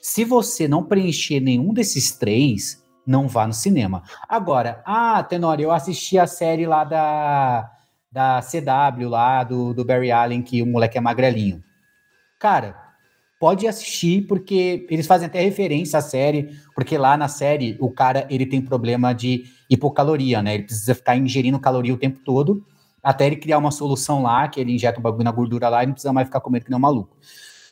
Se você não preencher nenhum desses três, não vá no cinema. Agora, ah, Tenório, eu assisti a série lá da, da CW, lá do, do Barry Allen, que o moleque é magrelinho. Cara, pode assistir, porque eles fazem até referência à série, porque lá na série o cara ele tem problema de hipocaloria, né? Ele precisa ficar ingerindo caloria o tempo todo, até ele criar uma solução lá, que ele injeta um bagulho na gordura lá e não precisa mais ficar comendo que nem um maluco.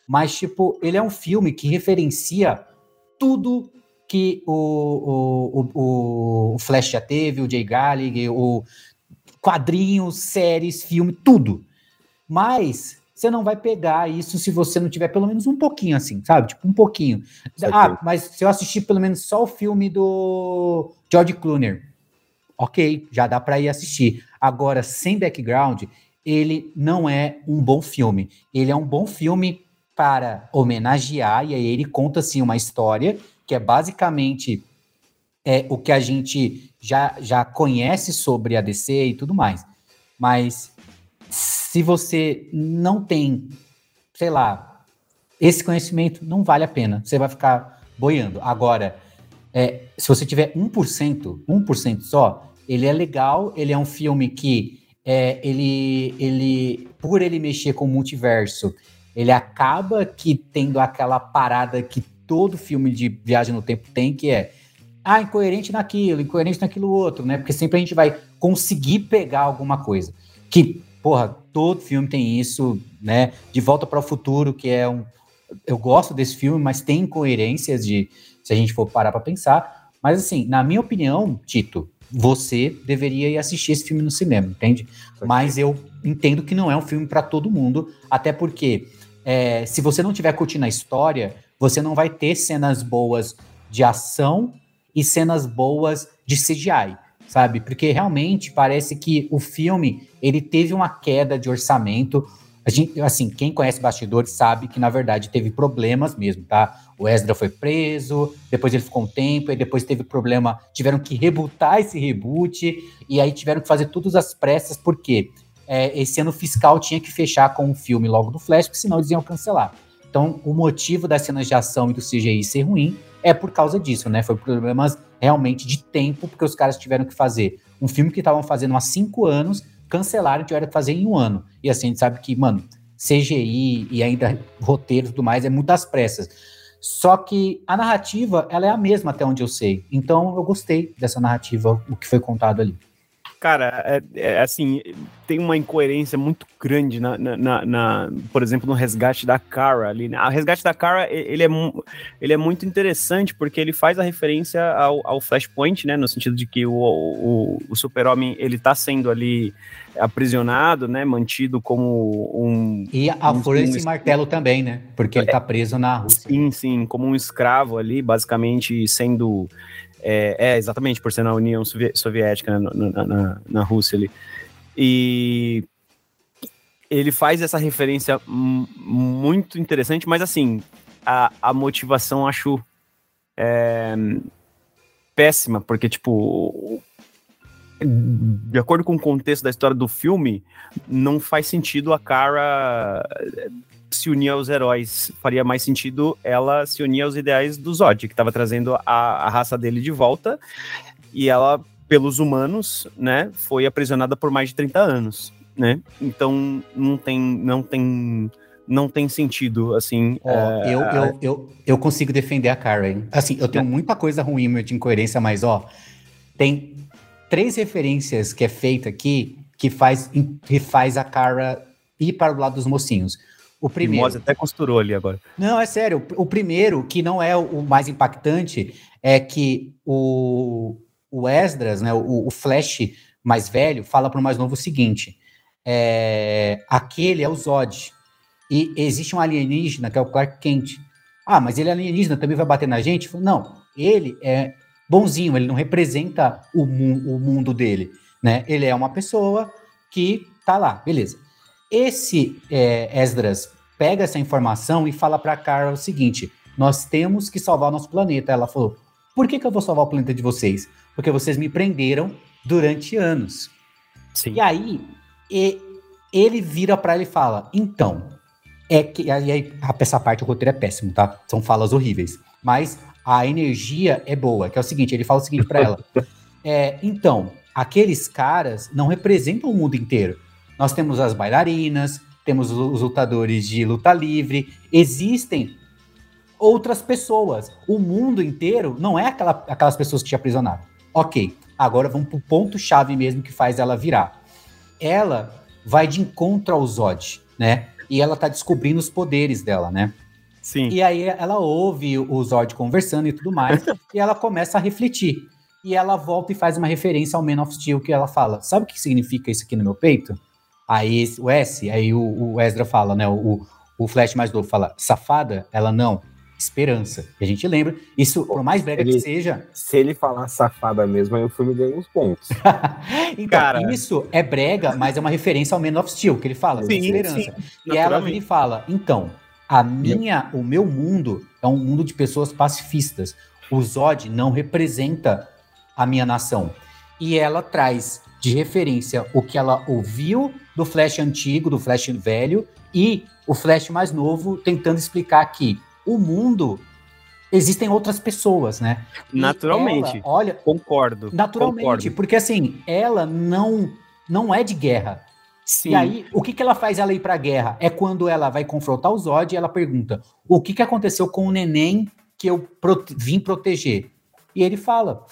Mas, tipo, ele é um filme que referencia tudo que o, o, o, Flash já teve, o Jay Garlic, o quadrinhos, séries, filme, tudo. Mas você não vai pegar isso se você não tiver pelo menos um pouquinho assim, sabe? Tipo, um pouquinho. Ah, mas se eu assistir pelo menos só o filme do George Clooney. ok, já dá para ir assistir. Agora, sem background, ele não é um bom filme. Ele é um bom filme para homenagear, e aí ele conta assim uma história que é basicamente é, o que a gente já, já conhece sobre a DC e tudo mais. Mas se você não tem, sei lá, esse conhecimento, não vale a pena. Você vai ficar boiando. Agora, é, se você tiver 1%, 1% só, ele é legal, ele é um filme que é, ele, ele, por ele mexer com o multiverso, ele acaba que tendo aquela parada que todo filme de viagem no tempo tem, que é ah, incoerente naquilo, incoerente naquilo outro, né? Porque sempre a gente vai conseguir pegar alguma coisa. Que, porra, todo filme tem isso, né? De Volta para o Futuro, que é um. Eu gosto desse filme, mas tem incoerências de. Se a gente for parar para pensar. Mas, assim, na minha opinião, Tito, você deveria ir assistir esse filme no cinema, entende? Mas eu entendo que não é um filme para todo mundo, até porque é, se você não tiver curtindo a história, você não vai ter cenas boas de ação e cenas boas de CGI, sabe? Porque realmente parece que o filme ele teve uma queda de orçamento. A gente, assim, quem conhece bastidores sabe que na verdade teve problemas mesmo, tá? O Ezra foi preso, depois ele ficou um tempo, e depois teve problema, tiveram que rebutar esse reboot, e aí tiveram que fazer todas as pressas, porque é, esse ano fiscal tinha que fechar com o filme logo do Flash, porque senão eles iam cancelar. Então, o motivo das cenas de ação e do CGI ser ruim é por causa disso, né? Foi problemas realmente de tempo, porque os caras tiveram que fazer um filme que estavam fazendo há cinco anos, cancelaram e tiveram que fazer em um ano. E assim, a gente sabe que, mano, CGI e ainda roteiro e tudo mais é muitas pressas. Só que a narrativa, ela é a mesma até onde eu sei. Então eu gostei dessa narrativa, o que foi contado ali. Cara, é, é, assim, tem uma incoerência muito grande na, na, na, por exemplo, no resgate da Kara ali. Né? O resgate da Kara, ele é, ele é muito interessante porque ele faz a referência ao, ao Flashpoint, né? No sentido de que o, o, o super-homem, ele tá sendo ali aprisionado, né? Mantido como um... E a um, força um, martelo também, né? Porque ele tá preso na Rússia. Sim, sim, como um escravo ali, basicamente sendo é, é, exatamente, por ser na União Soviética, né, na, na, na, Rússia ali. E ele faz essa referência muito interessante, mas assim, a, a motivação acho é, péssima, porque, tipo, de acordo com o contexto da história do filme, não faz sentido a Kara se unir aos heróis. Faria mais sentido ela se unir aos ideais do Zod, que estava trazendo a, a raça dele de volta. E ela, pelos humanos, né, foi aprisionada por mais de 30 anos, né? Então não tem, não tem, não tem sentido, assim. Oh, é, eu, eu, eu, eu consigo defender a Karen. Assim, eu tenho é. muita coisa ruim de incoerência, mas ó, tem três referências que é feita aqui que faz, que faz a Kara ir para o lado dos mocinhos. O primeiro. Até costurou ali agora. Não, é sério. O primeiro, que não é o mais impactante, é que o, o Esdras, né, o, o Flash mais velho, fala para o mais novo o seguinte: é, aquele é o Zod. E existe um alienígena que é o Clark Kent. Ah, mas ele é alienígena, também vai bater na gente? Não, ele é bonzinho, ele não representa o, mu o mundo dele, né? Ele é uma pessoa que tá lá, beleza. Esse é, Esdras pega essa informação e fala para Carol o seguinte: nós temos que salvar o nosso planeta. Ela falou: por que, que eu vou salvar o planeta de vocês? Porque vocês me prenderam durante anos. Sim. E aí, e, ele vira para ela e fala: então, é que. E aí, essa parte do roteiro é péssimo, tá? São falas horríveis. Mas a energia é boa, que é o seguinte: ele fala o seguinte para ela: [LAUGHS] é, então, aqueles caras não representam o mundo inteiro. Nós temos as bailarinas, temos os lutadores de luta livre, existem outras pessoas. O mundo inteiro não é aquela, aquelas pessoas que te aprisionaram. Ok, agora vamos pro ponto-chave mesmo que faz ela virar. Ela vai de encontro ao Zod, né? E ela tá descobrindo os poderes dela, né? Sim. E aí ela ouve o Zod conversando e tudo mais, [LAUGHS] e ela começa a refletir. E ela volta e faz uma referência ao Man of Steel que ela fala: Sabe o que significa isso aqui no meu peito? Aí o S, aí o, o Ezra fala, né? O, o Flash mais novo fala, safada? Ela não. esperança. E a gente lembra, isso, por mais brega ele, que seja. Se ele falar safada mesmo, aí o filme ganha uns pontos. [LAUGHS] então, Cara. isso é brega, mas é uma referência ao Man of Steel, que ele fala, sim, esperança. Sim, e ela ele fala, então, a minha, o meu mundo é um mundo de pessoas pacifistas. O Zod não representa a minha nação. E ela traz de referência o que ela ouviu do Flash antigo, do Flash velho, e o Flash mais novo tentando explicar que o mundo existem outras pessoas, né? naturalmente. Ela, olha, concordo. Naturalmente, concordo. porque assim, ela não não é de guerra. Sim. E aí, o que, que ela faz ela ir pra guerra? É quando ela vai confrontar o Zod e ela pergunta: o que, que aconteceu com o neném que eu prote vim proteger? E ele fala: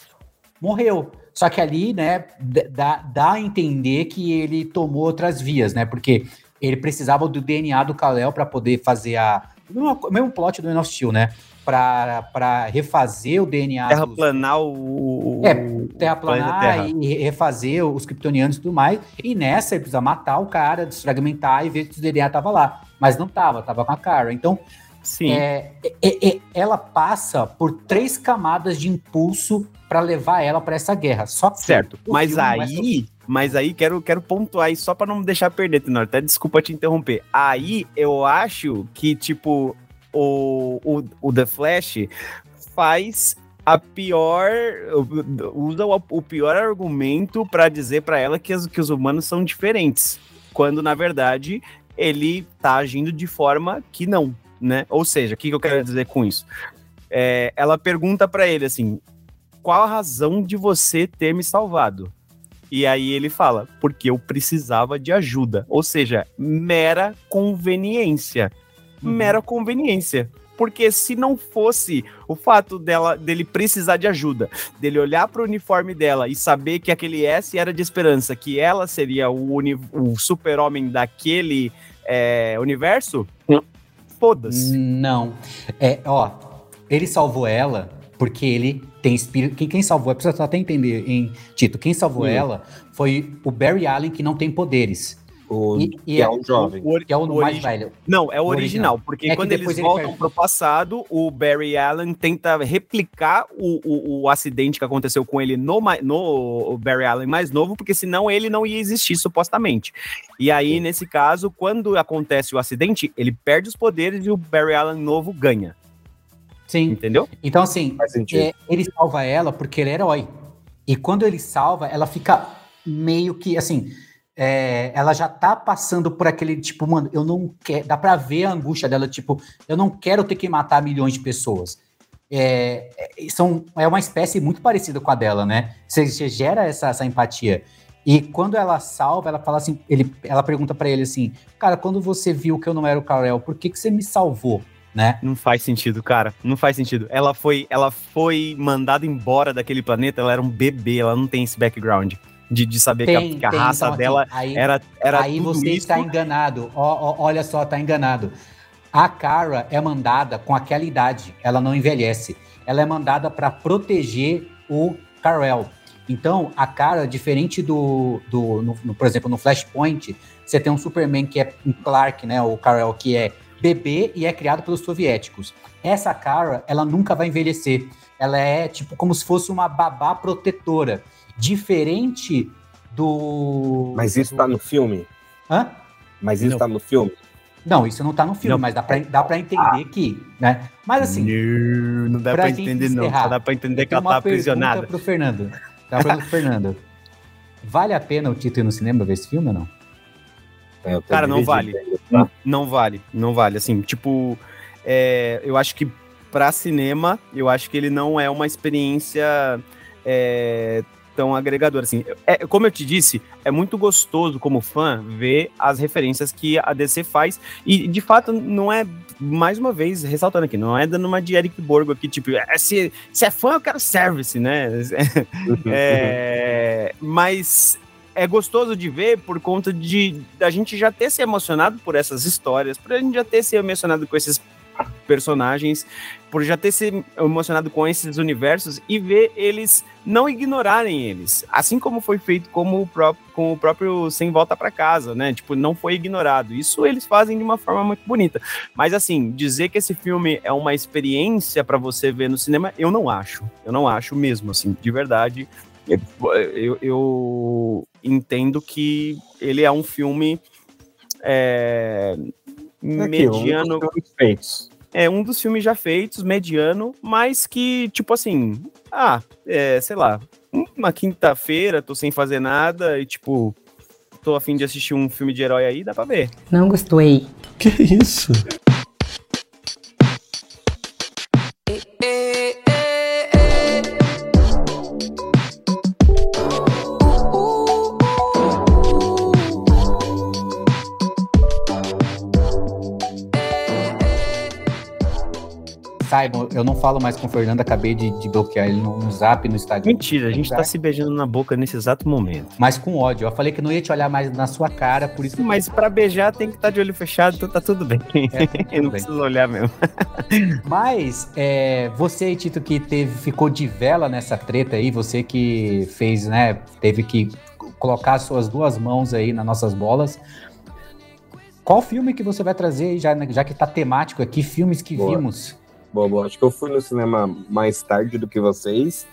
morreu. Só que ali, né, dá, dá a entender que ele tomou outras vias, né? Porque ele precisava do DNA do Kal-El para poder fazer a. O mesmo plot do Man of Steel, né? Para refazer o DNA. Terraplanar dos... o. É, terraplanar terra. e refazer os kryptonianos e tudo mais. E nessa ele precisa matar o cara, desfragmentar e ver se o DNA tava lá. Mas não tava, tava com a cara. Então. Sim. É, é, é, ela passa por três camadas de impulso para levar ela para essa guerra. Só certo. Mas aí, mas aí quero quero pontuar aí só para não deixar perder, Tenor. Até desculpa te interromper. Aí eu acho que tipo o, o, o The Flash faz a pior usa o, o pior argumento para dizer para ela que, as, que os humanos são diferentes, quando na verdade ele tá agindo de forma que não, né? Ou seja, o que, que eu quero dizer com isso? É, ela pergunta para ele assim: qual a razão de você ter me salvado? E aí ele fala, porque eu precisava de ajuda. Ou seja, mera conveniência. Uhum. Mera conveniência. Porque se não fosse o fato dela dele precisar de ajuda, dele olhar para o uniforme dela e saber que aquele S era de esperança, que ela seria o, o super-homem daquele é, universo, foda-se. Não. É, ó, ele salvou ela porque ele tem espírito. Quem, quem salvou, preciso até entender, em Tito, quem salvou ela foi o Barry Allen, que não tem poderes. O, e, e é, é, o jovem. O, que é o, o mais velho. Não, é o, original, original, porque é quando eles voltam ele... pro passado, o Barry Allen tenta replicar o, o, o, acidente que aconteceu com ele no, no Barry Allen mais novo, porque senão ele não ia existir, supostamente. E aí, Sim. nesse caso, quando acontece o acidente, ele perde os poderes e o Barry Allen novo ganha. Sim. Entendeu? Então, assim, é, ele salva ela porque ele é herói. E quando ele salva, ela fica meio que, assim, é, ela já tá passando por aquele, tipo, mano, eu não quero. Dá pra ver a angústia dela, tipo, eu não quero ter que matar milhões de pessoas. É, é são, é uma espécie muito parecida com a dela, né? Você, gera essa, essa empatia. E quando ela salva, ela fala assim, ele, ela pergunta para ele assim, cara, quando você viu que eu não era o Karel, por que, que você me salvou? né? Não faz sentido, cara. Não faz sentido. Ela foi, ela foi mandada embora daquele planeta, ela era um bebê, ela não tem esse background. De, de saber tem, que a, que a raça então, dela aí, era, era Aí você isso. está enganado. olha só, tá enganado. A Kara é mandada com aquela idade, ela não envelhece. Ela é mandada para proteger o Karel. Então, a Kara, diferente do, do no, no, por exemplo, no Flashpoint, você tem um Superman que é um Clark, né? O Karel que é bebê e é criado pelos soviéticos. Essa Kara, ela nunca vai envelhecer. Ela é tipo como se fosse uma babá protetora. Diferente do. Mas isso do... tá no filme? Hã? Mas isso não. tá no filme? Não, isso não tá no filme, não. mas dá pra, dá pra entender ah. que, né? Mas assim. Não, não dá pra, pra entender, encerrar, não. Só dá pra entender que ela tá aprisionada. pro Fernando. Dá pra Fernando. [LAUGHS] Vale a pena o título ir no cinema ver esse filme ou não? É, Cara, não vale. Tá? Não vale, não vale. Assim, tipo, é, eu acho que para cinema, eu acho que ele não é uma experiência é, tão agregadora. Assim, é, como eu te disse, é muito gostoso como fã ver as referências que a DC faz. E de fato, não é, mais uma vez, ressaltando aqui, não é dando uma de Eric Borgo aqui, tipo, é, se, se é fã, eu quero service, né? [LAUGHS] é, mas é gostoso de ver por conta de a gente já ter se emocionado por essas histórias, por a gente já ter se emocionado com esses personagens, por já ter se emocionado com esses universos e ver eles não ignorarem eles. Assim como foi feito como o próprio, com o próprio Sem Volta para Casa, né? Tipo, não foi ignorado. Isso eles fazem de uma forma muito bonita. Mas assim, dizer que esse filme é uma experiência para você ver no cinema, eu não acho. Eu não acho mesmo, assim, de verdade. Eu, eu entendo que ele é um filme é, mediano. Um feitos. É um dos filmes já feitos, mediano, mas que, tipo assim, ah, é, sei lá, uma quinta-feira, tô sem fazer nada e, tipo, tô afim de assistir um filme de herói aí, dá pra ver. Não gostei. Que isso? Saibam, eu não falo mais com o Fernando, acabei de, de bloquear ele no, no zap, no Instagram. Mentira, a gente tá se beijando na boca nesse exato momento. Mas com ódio. Eu falei que não ia te olhar mais na sua cara, por isso. Mas para beijar tem que estar tá de olho fechado, então tá tudo bem. É, [LAUGHS] tudo eu não bem. preciso olhar mesmo. [LAUGHS] Mas é, você aí, Tito, que teve, ficou de vela nessa treta aí, você que fez, né, teve que colocar suas duas mãos aí nas nossas bolas. Qual filme que você vai trazer, já, já que tá temático aqui, filmes que Boa. vimos? Bobo, acho que eu fui no cinema mais tarde do que vocês,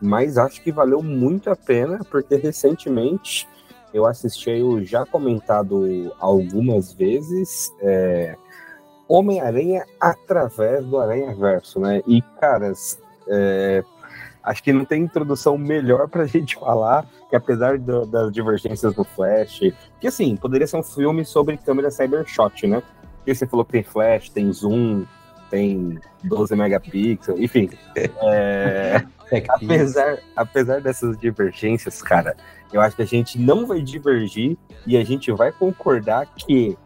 mas acho que valeu muito a pena, porque recentemente eu assisti o já comentado algumas vezes é, Homem-Aranha através do Aranha Verso, né? E, caras, é, acho que não tem introdução melhor pra [LAUGHS] gente falar, que apesar do, das divergências do Flash, que assim, poderia ser um filme sobre câmera cybershot, né? Porque você falou que tem flash, tem zoom, tem 12 megapixels, enfim. É, [LAUGHS] apesar, apesar dessas divergências, cara, eu acho que a gente não vai divergir e a gente vai concordar que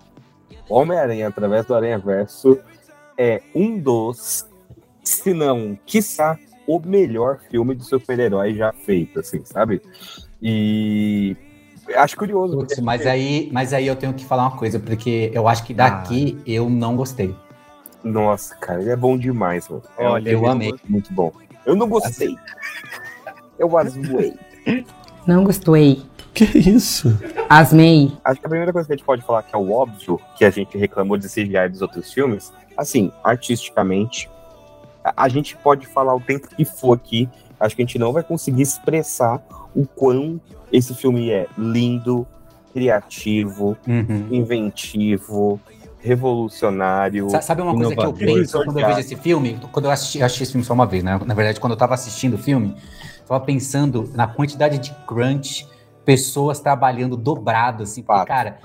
Homem-Aranha, através do Aranha Verso, é um dos, se não, quiçá, o melhor filme de super-herói já feito, assim, sabe? E acho curioso. Putz, mas, aí, mas aí eu tenho que falar uma coisa, porque eu acho que daqui ah. eu não gostei. Nossa, cara, ele é bom demais, mano. É Olha, eu amei. Muito bom. Eu não gostei. Eu asmei. Não gostei. Que isso? Asmei. Acho que a primeira coisa que a gente pode falar que é o óbvio, que a gente reclamou de CGI dos outros filmes, assim, artisticamente, a, a gente pode falar o tempo que for aqui, acho que a gente não vai conseguir expressar o quão esse filme é lindo, criativo, uhum. inventivo, revolucionário. Sabe uma coisa que eu penso quando eu vejo esse filme? Quando eu assisti, eu assisti esse filme só uma vez, né? Na verdade, quando eu tava assistindo o filme, eu tava pensando na quantidade de crunch, pessoas trabalhando dobrado, assim, porque, cara.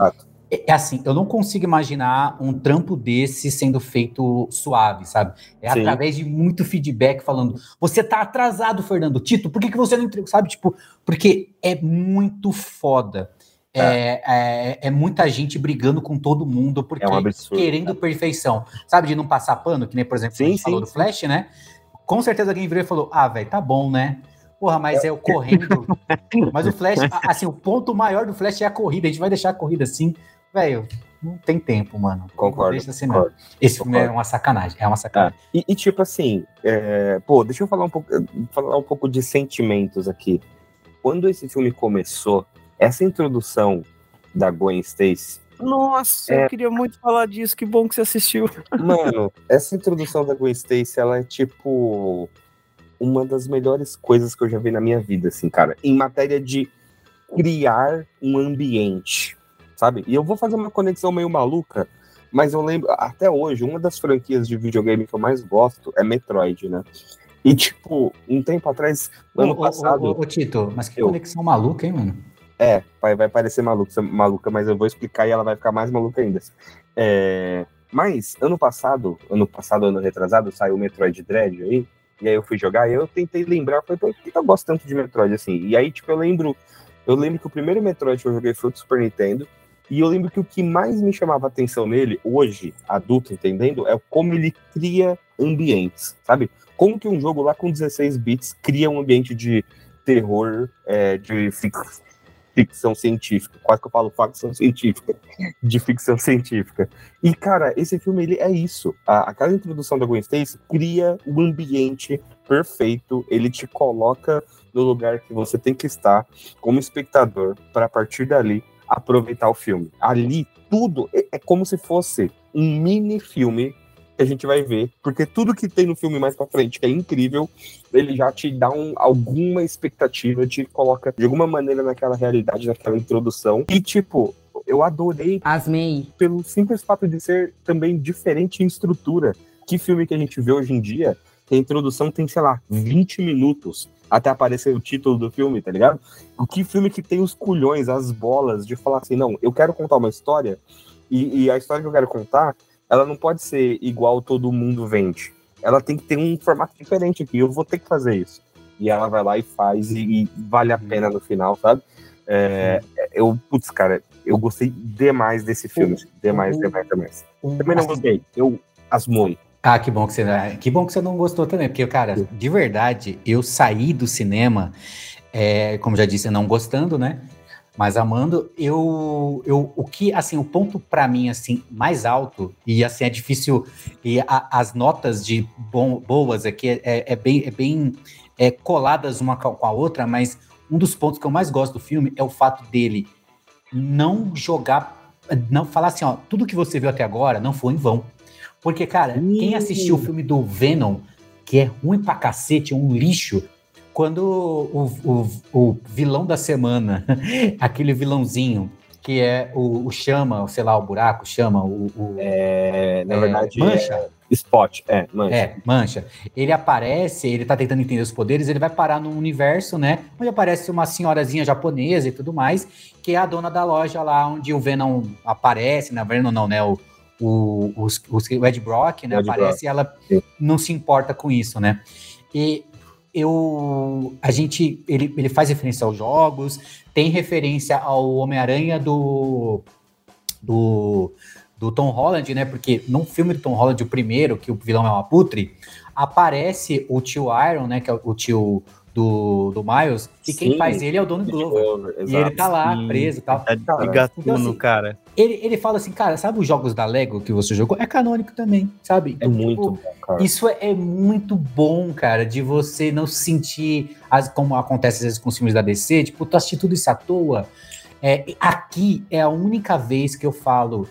É, é, assim, eu não consigo imaginar um trampo desse sendo feito suave, sabe? É Sim. através de muito feedback falando, você tá atrasado, Fernando. Tito, por que, que você não entregou? Sabe, tipo, porque é muito foda. É. é, é, é, muita gente brigando com todo mundo, porque é um absurdo, querendo perfeição. Sabe, de não passar pano, que nem, por exemplo, sim, a gente sim, falou do Flash, né? Com certeza alguém virou e falou: Ah, velho, tá bom, né? Porra, mas é o correndo. [LAUGHS] mas o Flash, assim, o ponto maior do Flash é a corrida. A gente vai deixar a corrida assim, velho. Não tem tempo, mano. Concordo. Assim, concordo Esse concordo. filme é uma sacanagem. É uma sacanagem. Ah, e, e, tipo assim, é... pô, deixa eu falar um pouco, falar um pouco de sentimentos aqui. Quando esse filme começou, essa introdução da Gwen Stacy. Nossa, é... eu queria muito falar disso. Que bom que você assistiu. Mano, essa introdução da Gwen Stacy, ela é tipo uma das melhores coisas que eu já vi na minha vida, assim, cara, em matéria de criar um ambiente, sabe? E eu vou fazer uma conexão meio maluca, mas eu lembro, até hoje, uma das franquias de videogame que eu mais gosto é Metroid, né? E, tipo, um tempo atrás, ano passado. Ô, Tito, mas que eu... conexão maluca, hein, mano? É, vai, vai parecer maluca, maluca, mas eu vou explicar e ela vai ficar mais maluca ainda. É, mas, ano passado, ano passado, ano retrasado, saiu o Metroid Dread aí, e aí eu fui jogar e eu tentei lembrar, falei, por que eu gosto tanto de Metroid assim? E aí, tipo, eu lembro, eu lembro que o primeiro Metroid que eu joguei foi o Super Nintendo, e eu lembro que o que mais me chamava atenção nele, hoje, adulto entendendo, é como ele cria ambientes, sabe? Como que um jogo lá com 16 bits cria um ambiente de terror, é, de ficção científica. Quase que eu falo facção científica, de ficção científica. E, cara, esse filme, ele é isso. A, aquela introdução da Gwen Stacy cria um ambiente perfeito, ele te coloca no lugar que você tem que estar como espectador para a partir dali aproveitar o filme. Ali tudo é, é como se fosse um mini filme que a gente vai ver, porque tudo que tem no filme mais pra frente, que é incrível, ele já te dá um, alguma expectativa, te coloca de alguma maneira naquela realidade, naquela introdução. E, tipo, eu adorei. Asmei. Pelo simples fato de ser também diferente em estrutura. Que filme que a gente vê hoje em dia, que a introdução tem, sei lá, 20 minutos até aparecer o título do filme, tá ligado? O que filme que tem os culhões, as bolas de falar assim, não, eu quero contar uma história e, e a história que eu quero contar ela não pode ser igual todo mundo vende. Ela tem que ter um formato diferente aqui. Eu vou ter que fazer isso. E ela vai lá e faz, e, e vale a pena no final, sabe? É, eu, putz, cara, eu gostei demais desse filme. Demais, demais, demais. Também não gostei. Eu asmoi. Ah, que bom que você, que bom que você não gostou também, porque, cara, de verdade, eu saí do cinema, é, como já disse, não gostando, né? Mas amando, eu, eu o que assim o ponto para mim assim mais alto e assim é difícil e a, as notas de bom, boas aqui é, é, é, bem é bem é, coladas uma com a outra, mas um dos pontos que eu mais gosto do filme é o fato dele não jogar, não falar assim, ó, tudo que você viu até agora não foi em vão. Porque, cara, quem assistiu o filme do Venom, que é ruim pra cacete, é um lixo, quando o, o, o vilão da semana, [LAUGHS] aquele vilãozinho, que é o, o, chama, sei lá, o buraco, chama o. o é, na é, verdade, mancha. É, spot, é, mancha. É, mancha. Ele aparece, ele tá tentando entender os poderes, ele vai parar num universo, né? Onde aparece uma senhorazinha japonesa e tudo mais, que é a dona da loja lá onde o Venom aparece, na Venom não, né? O, o, o, o Ed Brock, né? Ed aparece Brock. e ela Sim. não se importa com isso, né? E eu a gente ele, ele faz referência aos jogos, tem referência ao Homem-Aranha do, do do Tom Holland, né? Porque num filme do Tom Holland, o primeiro, que o vilão é uma putre, aparece o tio Iron, né? Que é o tio do, do Miles, e Sim, quem faz ele é o Donald Glover. e ele tá lá, Sim. preso e tal. Tá de gatuno, então, assim, cara. Ele, ele fala assim, cara, sabe os jogos da Lego que você jogou? É canônico também, sabe? Então, é muito tipo, bom, cara. Isso é, é, muito bom, cara, de você não se sentir, as, como acontece às vezes com os filmes da DC, tipo, tu assistir tudo isso à toa. É, aqui é a única vez que eu falo,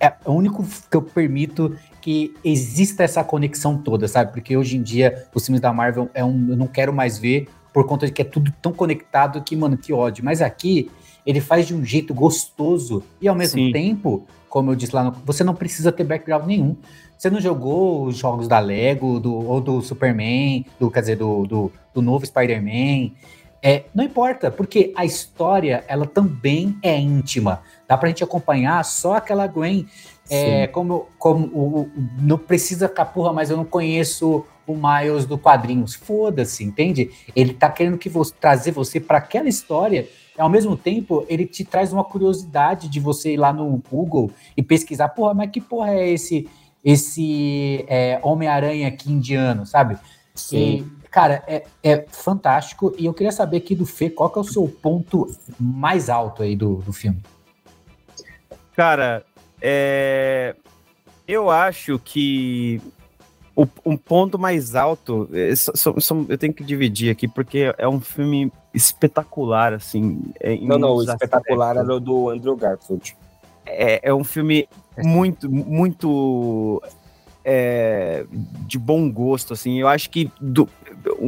é o único que eu permito que exista essa conexão toda, sabe? Porque hoje em dia os filmes da Marvel é um, eu não quero mais ver por conta de que é tudo tão conectado que, mano, que ódio. Mas aqui ele faz de um jeito gostoso e ao mesmo Sim. tempo, como eu disse lá, no, você não precisa ter background nenhum. Você não jogou os jogos da Lego do, ou do Superman, do, quer dizer, do, do, do novo Spider-Man. É, não importa, porque a história ela também é íntima. Dá pra gente acompanhar só aquela Gwen é, como, como o, o, não precisa capurra, mas eu não conheço o Miles do quadrinhos. Foda-se, entende? Ele tá querendo que você, trazer você para aquela história. Ao mesmo tempo, ele te traz uma curiosidade de você ir lá no Google e pesquisar, porra, mas que porra é esse esse é, Homem-Aranha aqui indiano, sabe? Sim. E, cara, é, é fantástico. E eu queria saber aqui do Fê, qual que é o seu ponto mais alto aí do, do filme? Cara, é, eu acho que o, um ponto mais alto, é, eu tenho que dividir aqui, porque é um filme espetacular, assim. É, não, não, o espetacular era o do Andrew Garfield. É, é um filme muito, muito é, de bom gosto, assim. Eu acho que do,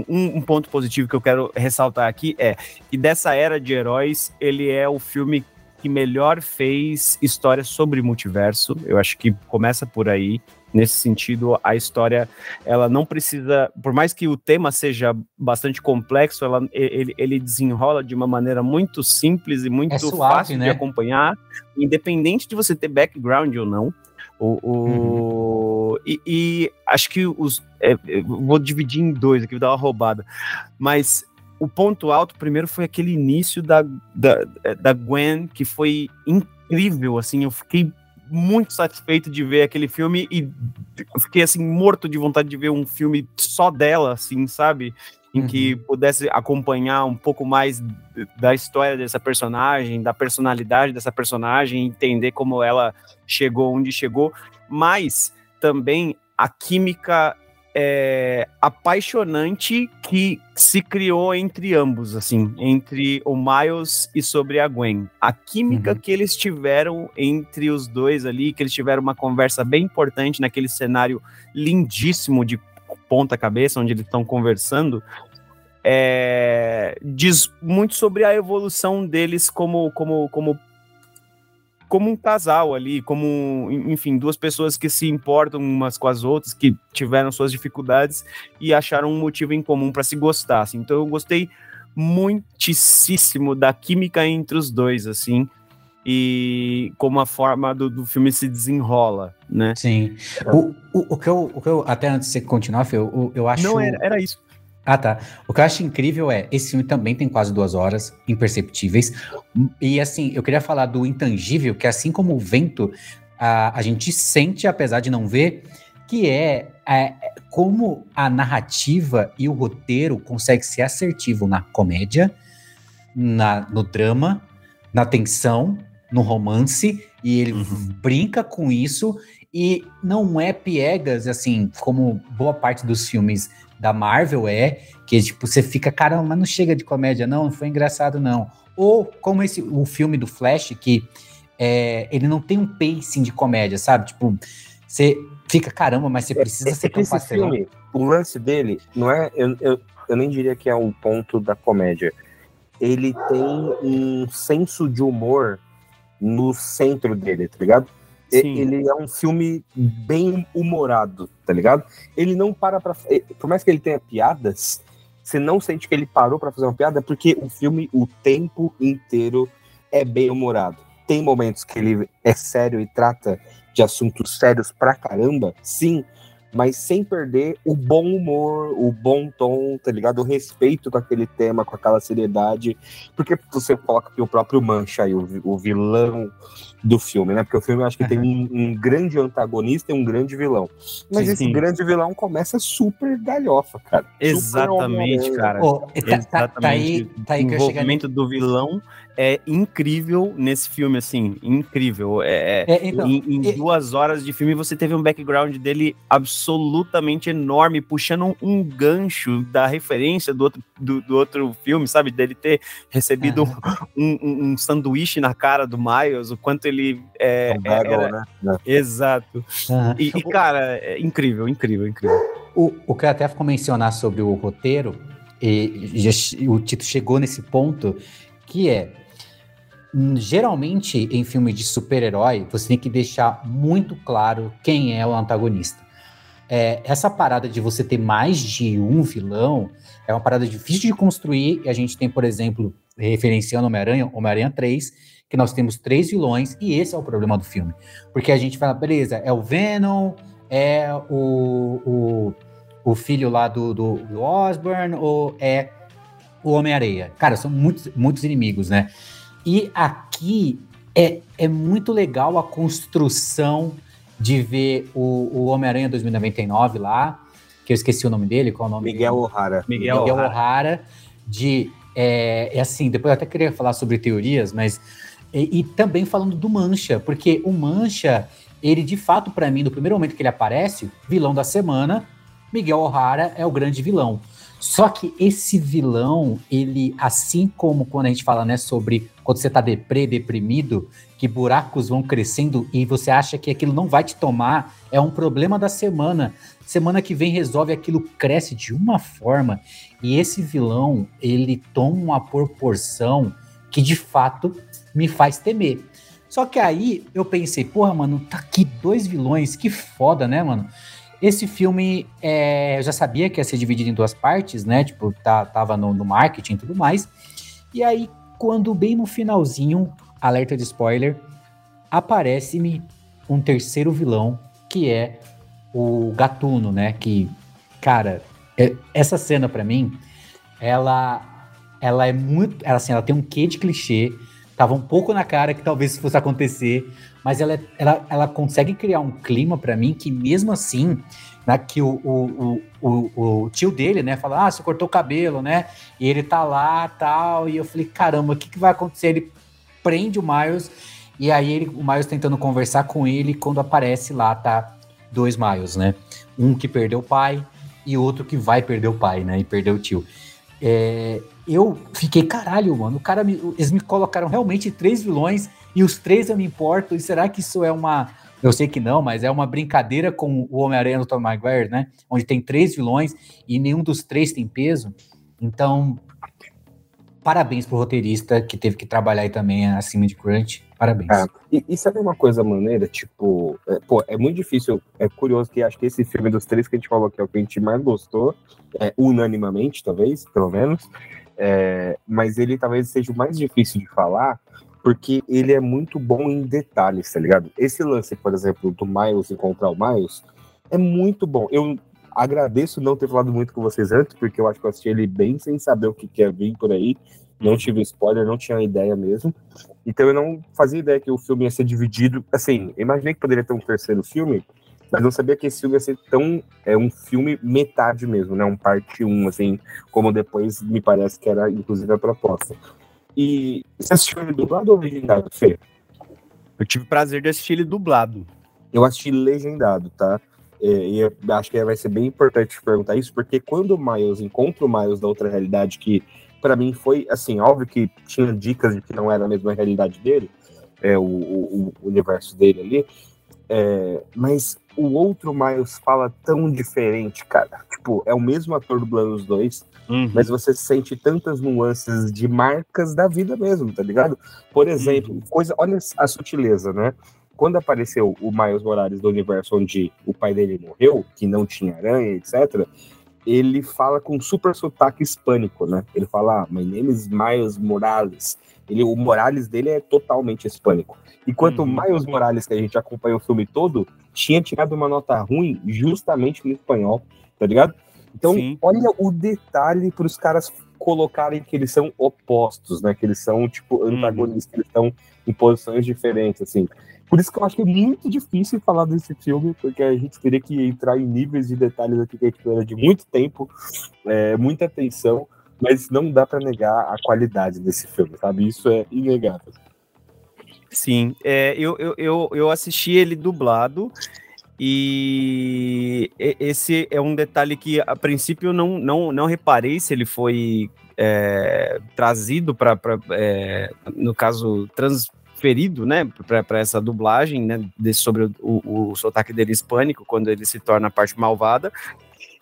um, um, ponto positivo que eu quero ressaltar aqui é que dessa era de heróis, ele é o filme que melhor fez história sobre multiverso. Eu acho que começa por aí. Nesse sentido, a história, ela não precisa, por mais que o tema seja bastante complexo, ela, ele, ele desenrola de uma maneira muito simples e muito é suave, fácil né? de acompanhar, independente de você ter background ou não. O, o uhum. e, e, acho que os. É, vou dividir em dois aqui, vou dar uma roubada. Mas o ponto alto primeiro foi aquele início da, da, da Gwen, que foi incrível, assim, eu fiquei muito satisfeito de ver aquele filme e fiquei assim morto de vontade de ver um filme só dela, assim, sabe? em uhum. que pudesse acompanhar um pouco mais da história dessa personagem, da personalidade dessa personagem, entender como ela chegou onde chegou, mas também a química é, apaixonante que se criou entre ambos, assim, entre o Miles e sobre a Gwen. A química uhum. que eles tiveram entre os dois ali, que eles tiveram uma conversa bem importante naquele cenário lindíssimo de ponta cabeça, onde eles estão conversando, é, diz muito sobre a evolução deles como, como, como como um casal ali, como, enfim, duas pessoas que se importam umas com as outras, que tiveram suas dificuldades e acharam um motivo em comum para se gostar. Assim. Então eu gostei muitíssimo da química entre os dois, assim, e como a forma do, do filme se desenrola, né? Sim. O, o, o, que, eu, o que eu, até antes de você continuar, Fê, eu, eu acho... Não, era, era isso. Ah, tá. O que eu acho incrível é, esse filme também tem quase duas horas, imperceptíveis. E assim, eu queria falar do intangível, que assim como o vento, a, a gente sente, apesar de não ver, que é, é como a narrativa e o roteiro conseguem ser assertivo na comédia, na, no drama, na tensão, no romance, e ele uhum. brinca com isso e não é piegas, assim, como boa parte dos filmes da Marvel é, que tipo, você fica, caramba, mas não chega de comédia, não, não foi engraçado, não. Ou como esse, o filme do Flash, que é, ele não tem um pacing de comédia, sabe? Tipo, você fica, caramba, mas você é, precisa é, ser tão esse filme, O lance dele não é, eu, eu, eu nem diria que é um ponto da comédia. Ele tem um senso de humor no centro dele, tá ligado? Sim. Ele é um filme bem humorado, tá ligado? Ele não para pra. Por mais que ele tenha piadas, você não sente que ele parou para fazer uma piada, porque o filme, o tempo inteiro, é bem humorado. Tem momentos que ele é sério e trata de assuntos sérios pra caramba, sim, mas sem perder o bom humor, o bom tom, tá ligado? O respeito com aquele tema, com aquela seriedade. Porque você coloca aqui o próprio Mancha aí, o, o vilão do filme, né? Porque o filme eu acho que uhum. tem um, um, grande antagonista e um grande vilão. Mas sim, esse sim. grande vilão começa super galhofa, cara. Exatamente, cara. Oh, tá, Exatamente. Tá, tá aí, tá aí o envolvimento do vilão é incrível nesse filme, assim, incrível. É, é, é então, em, em duas horas de filme você teve um background dele absolutamente enorme, puxando um, um gancho da referência do outro, do, do, outro filme, sabe? Dele ter recebido um, um, um, sanduíche na cara do Miles, o quanto ele é, é um era... né? Exato. E, e, cara, é incrível, incrível, incrível. O, o que eu até ficou mencionar sobre o roteiro, e já, o Tito chegou nesse ponto, que é geralmente em filmes de super-herói, você tem que deixar muito claro quem é o antagonista. É, essa parada de você ter mais de um vilão é uma parada difícil de construir. E a gente tem, por exemplo, referenciando Homem-Aranha, Homem-Aranha 3, que nós temos três vilões, e esse é o problema do filme. Porque a gente fala, beleza, é o Venom, é o, o, o filho lá do, do, do Osborn, ou é o Homem-Areia. Cara, são muitos, muitos inimigos, né? E aqui é, é muito legal a construção de ver o, o Homem-Aranha 2099 lá, que eu esqueci o nome dele, qual é o nome Miguel dele? O'Hara. Miguel, Miguel O'Hara, de. É, é, assim, depois eu até queria falar sobre teorias, mas. E, e também falando do Mancha, porque o Mancha, ele de fato, para mim, no primeiro momento que ele aparece, vilão da semana, Miguel O'Hara é o grande vilão. Só que esse vilão, ele, assim como quando a gente fala, né, sobre quando você tá deprê, deprimido, que buracos vão crescendo e você acha que aquilo não vai te tomar, é um problema da semana. Semana que vem resolve aquilo, cresce de uma forma. E esse vilão, ele toma uma proporção que de fato me faz temer. Só que aí eu pensei, porra, mano, tá aqui dois vilões, que foda, né, mano? Esse filme, é, eu já sabia que ia ser dividido em duas partes, né? Tipo, tá, tava no, no marketing e tudo mais. E aí, quando bem no finalzinho, alerta de spoiler, aparece-me um terceiro vilão, que é o Gatuno, né? Que, cara, é, essa cena para mim, ela, ela é muito, ela, assim, ela tem um quê de clichê, tava um pouco na cara que talvez fosse acontecer, mas ela, ela, ela consegue criar um clima para mim que mesmo assim né, que o, o, o, o, tio dele, né, fala, ah, você cortou o cabelo, né? E ele tá lá, tal, e eu falei, caramba, o que, que vai acontecer? Ele prende o Miles, e aí ele, o Miles tentando conversar com ele, quando aparece lá, tá dois Miles, né? Um que perdeu o pai e outro que vai perder o pai, né? E perdeu o tio. É, eu fiquei, caralho, mano, o cara me, eles me colocaram realmente três vilões e os três eu me importo. E será que isso é uma. Eu sei que não, mas é uma brincadeira com o Homem-Aranha do Tom Maguire, né? Onde tem três vilões e nenhum dos três tem peso. Então, parabéns pro roteirista que teve que trabalhar aí também acima de Crunch. Parabéns. É, e, e, sabe uma coisa maneira? Tipo, é, pô, é muito difícil. É curioso que acho que esse filme dos três que a gente falou que é o que a gente mais gostou, é, unanimamente, talvez, pelo menos. É, mas ele talvez seja o mais difícil de falar, porque ele é muito bom em detalhes, tá ligado? Esse lance, por exemplo, do Miles encontrar o Miles, é muito bom. Eu agradeço não ter falado muito com vocês antes, porque eu acho que eu assisti ele bem sem saber o que quer vir por aí não tive spoiler, não tinha ideia mesmo. Então eu não fazia ideia que o filme ia ser dividido. Assim, imaginei que poderia ter um terceiro filme, mas não sabia que esse filme ia ser tão. É um filme metade mesmo, né? Um parte 1, um, assim, como depois me parece que era, inclusive, a proposta. E você assistiu ele dublado ou legendado, Fê? Eu tive o prazer de assistir ele dublado. Eu assisti legendado, tá? É, e acho que vai ser bem importante perguntar isso, porque quando o Miles encontra o Miles da outra realidade que para mim foi assim, óbvio que tinha dicas de que não era a mesma realidade dele, é, o, o, o universo dele ali, é, mas o outro Miles fala tão diferente, cara. Tipo, é o mesmo ator dublando os dois, uhum. mas você sente tantas nuances de marcas da vida mesmo, tá ligado? Por exemplo, uhum. coisa, olha a sutileza, né? Quando apareceu o Miles Morales do universo onde o pai dele morreu, que não tinha aranha, etc., ele fala com super sotaque hispânico, né? Ele fala, ah, my name is Miles Morales. Ele, o Morales dele é totalmente hispânico. Enquanto uhum. o Miles Morales, que a gente acompanhou o filme todo, tinha tirado uma nota ruim justamente no espanhol, tá ligado? Então, Sim. olha o detalhe para os caras colocarem que eles são opostos, né? Que eles são, tipo, uhum. antagonistas, uhum. que eles estão em posições diferentes, assim. Por isso que eu acho que é muito difícil falar desse filme, porque a gente teria que entrar em níveis de detalhes aqui que a gente precisa de muito tempo, é, muita atenção, mas não dá para negar a qualidade desse filme, sabe? Isso é inegável. Sim, é, eu, eu, eu, eu assisti ele dublado. E esse é um detalhe que, a princípio, eu não, não, não reparei se ele foi é, trazido para, é, no caso, trans, ferido, né, para essa dublagem, né, desse, sobre o, o, o sotaque dele hispânico, quando ele se torna a parte malvada.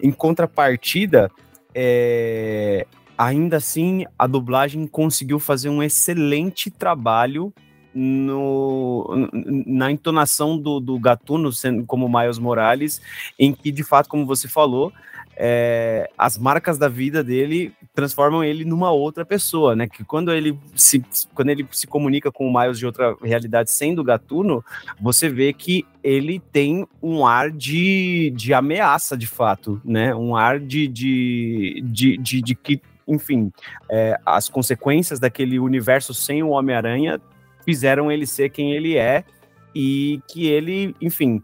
Em contrapartida, é, ainda assim, a dublagem conseguiu fazer um excelente trabalho no, na entonação do, do Gatuno, sendo como Miles Morales, em que, de fato, como você falou, é, as marcas da vida dele transformam ele numa outra pessoa, né? Que quando ele se, quando ele se comunica com o Miles de outra realidade sendo gatuno, você vê que ele tem um ar de, de ameaça, de fato, né? Um ar de, de, de, de, de que, enfim, é, as consequências daquele universo sem o Homem-Aranha fizeram ele ser quem ele é e que ele, enfim,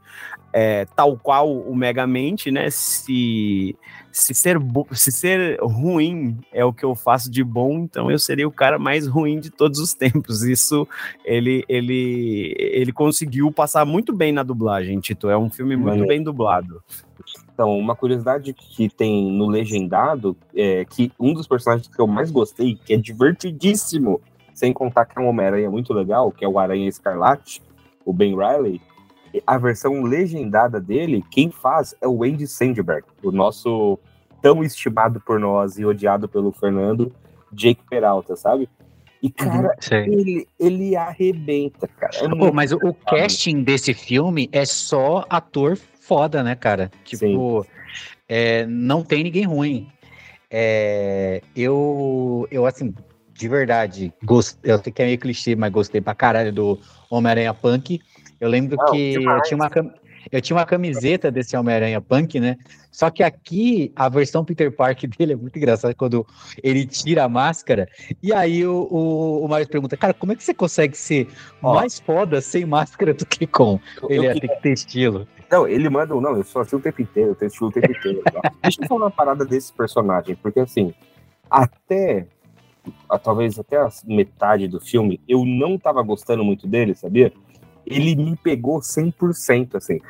é, tal qual o Megamente, né? Se, se, ser se ser ruim é o que eu faço de bom, então eu seria o cara mais ruim de todos os tempos. Isso ele, ele, ele conseguiu passar muito bem na dublagem, Tito. É um filme muito bem dublado. Então, uma curiosidade que tem no Legendado é que um dos personagens que eu mais gostei, que é divertidíssimo, sem contar que é um Homem-Aranha muito legal, que é o Aranha Escarlate, o Ben Riley, a versão legendada dele, quem faz é o Andy Sandberg, o nosso tão estimado por nós e odiado pelo Fernando, Jake Peralta, sabe? E, uhum, cara, uhum, ele, ele arrebenta, cara. É mas o, o, casting desse filme é só ator foda, né, cara? Tipo, é, não tem ninguém ruim. É, eu, eu, assim, de verdade, gost, eu sei que é meio clichê, mas gostei pra caralho do Homem-Aranha Punk. Eu lembro Não, que eu tinha, uma, eu tinha uma camiseta desse Homem-Aranha Punk, né? Só que aqui a versão Peter Park [LAUGHS] dele é muito engraçada quando ele tira a máscara. E aí o, o, o Marius pergunta, cara, como é que você consegue ser Ó, mais foda sem máscara do que com? Ele tem que ter estilo. Não, ele manda, não, eu sou assim o tempo inteiro, eu tenho estilo o tempo inteiro. [LAUGHS] Deixa eu falar uma parada desse personagem, porque assim, até talvez até a metade do filme, eu não tava gostando muito dele, sabia? Ele me pegou 100%, assim.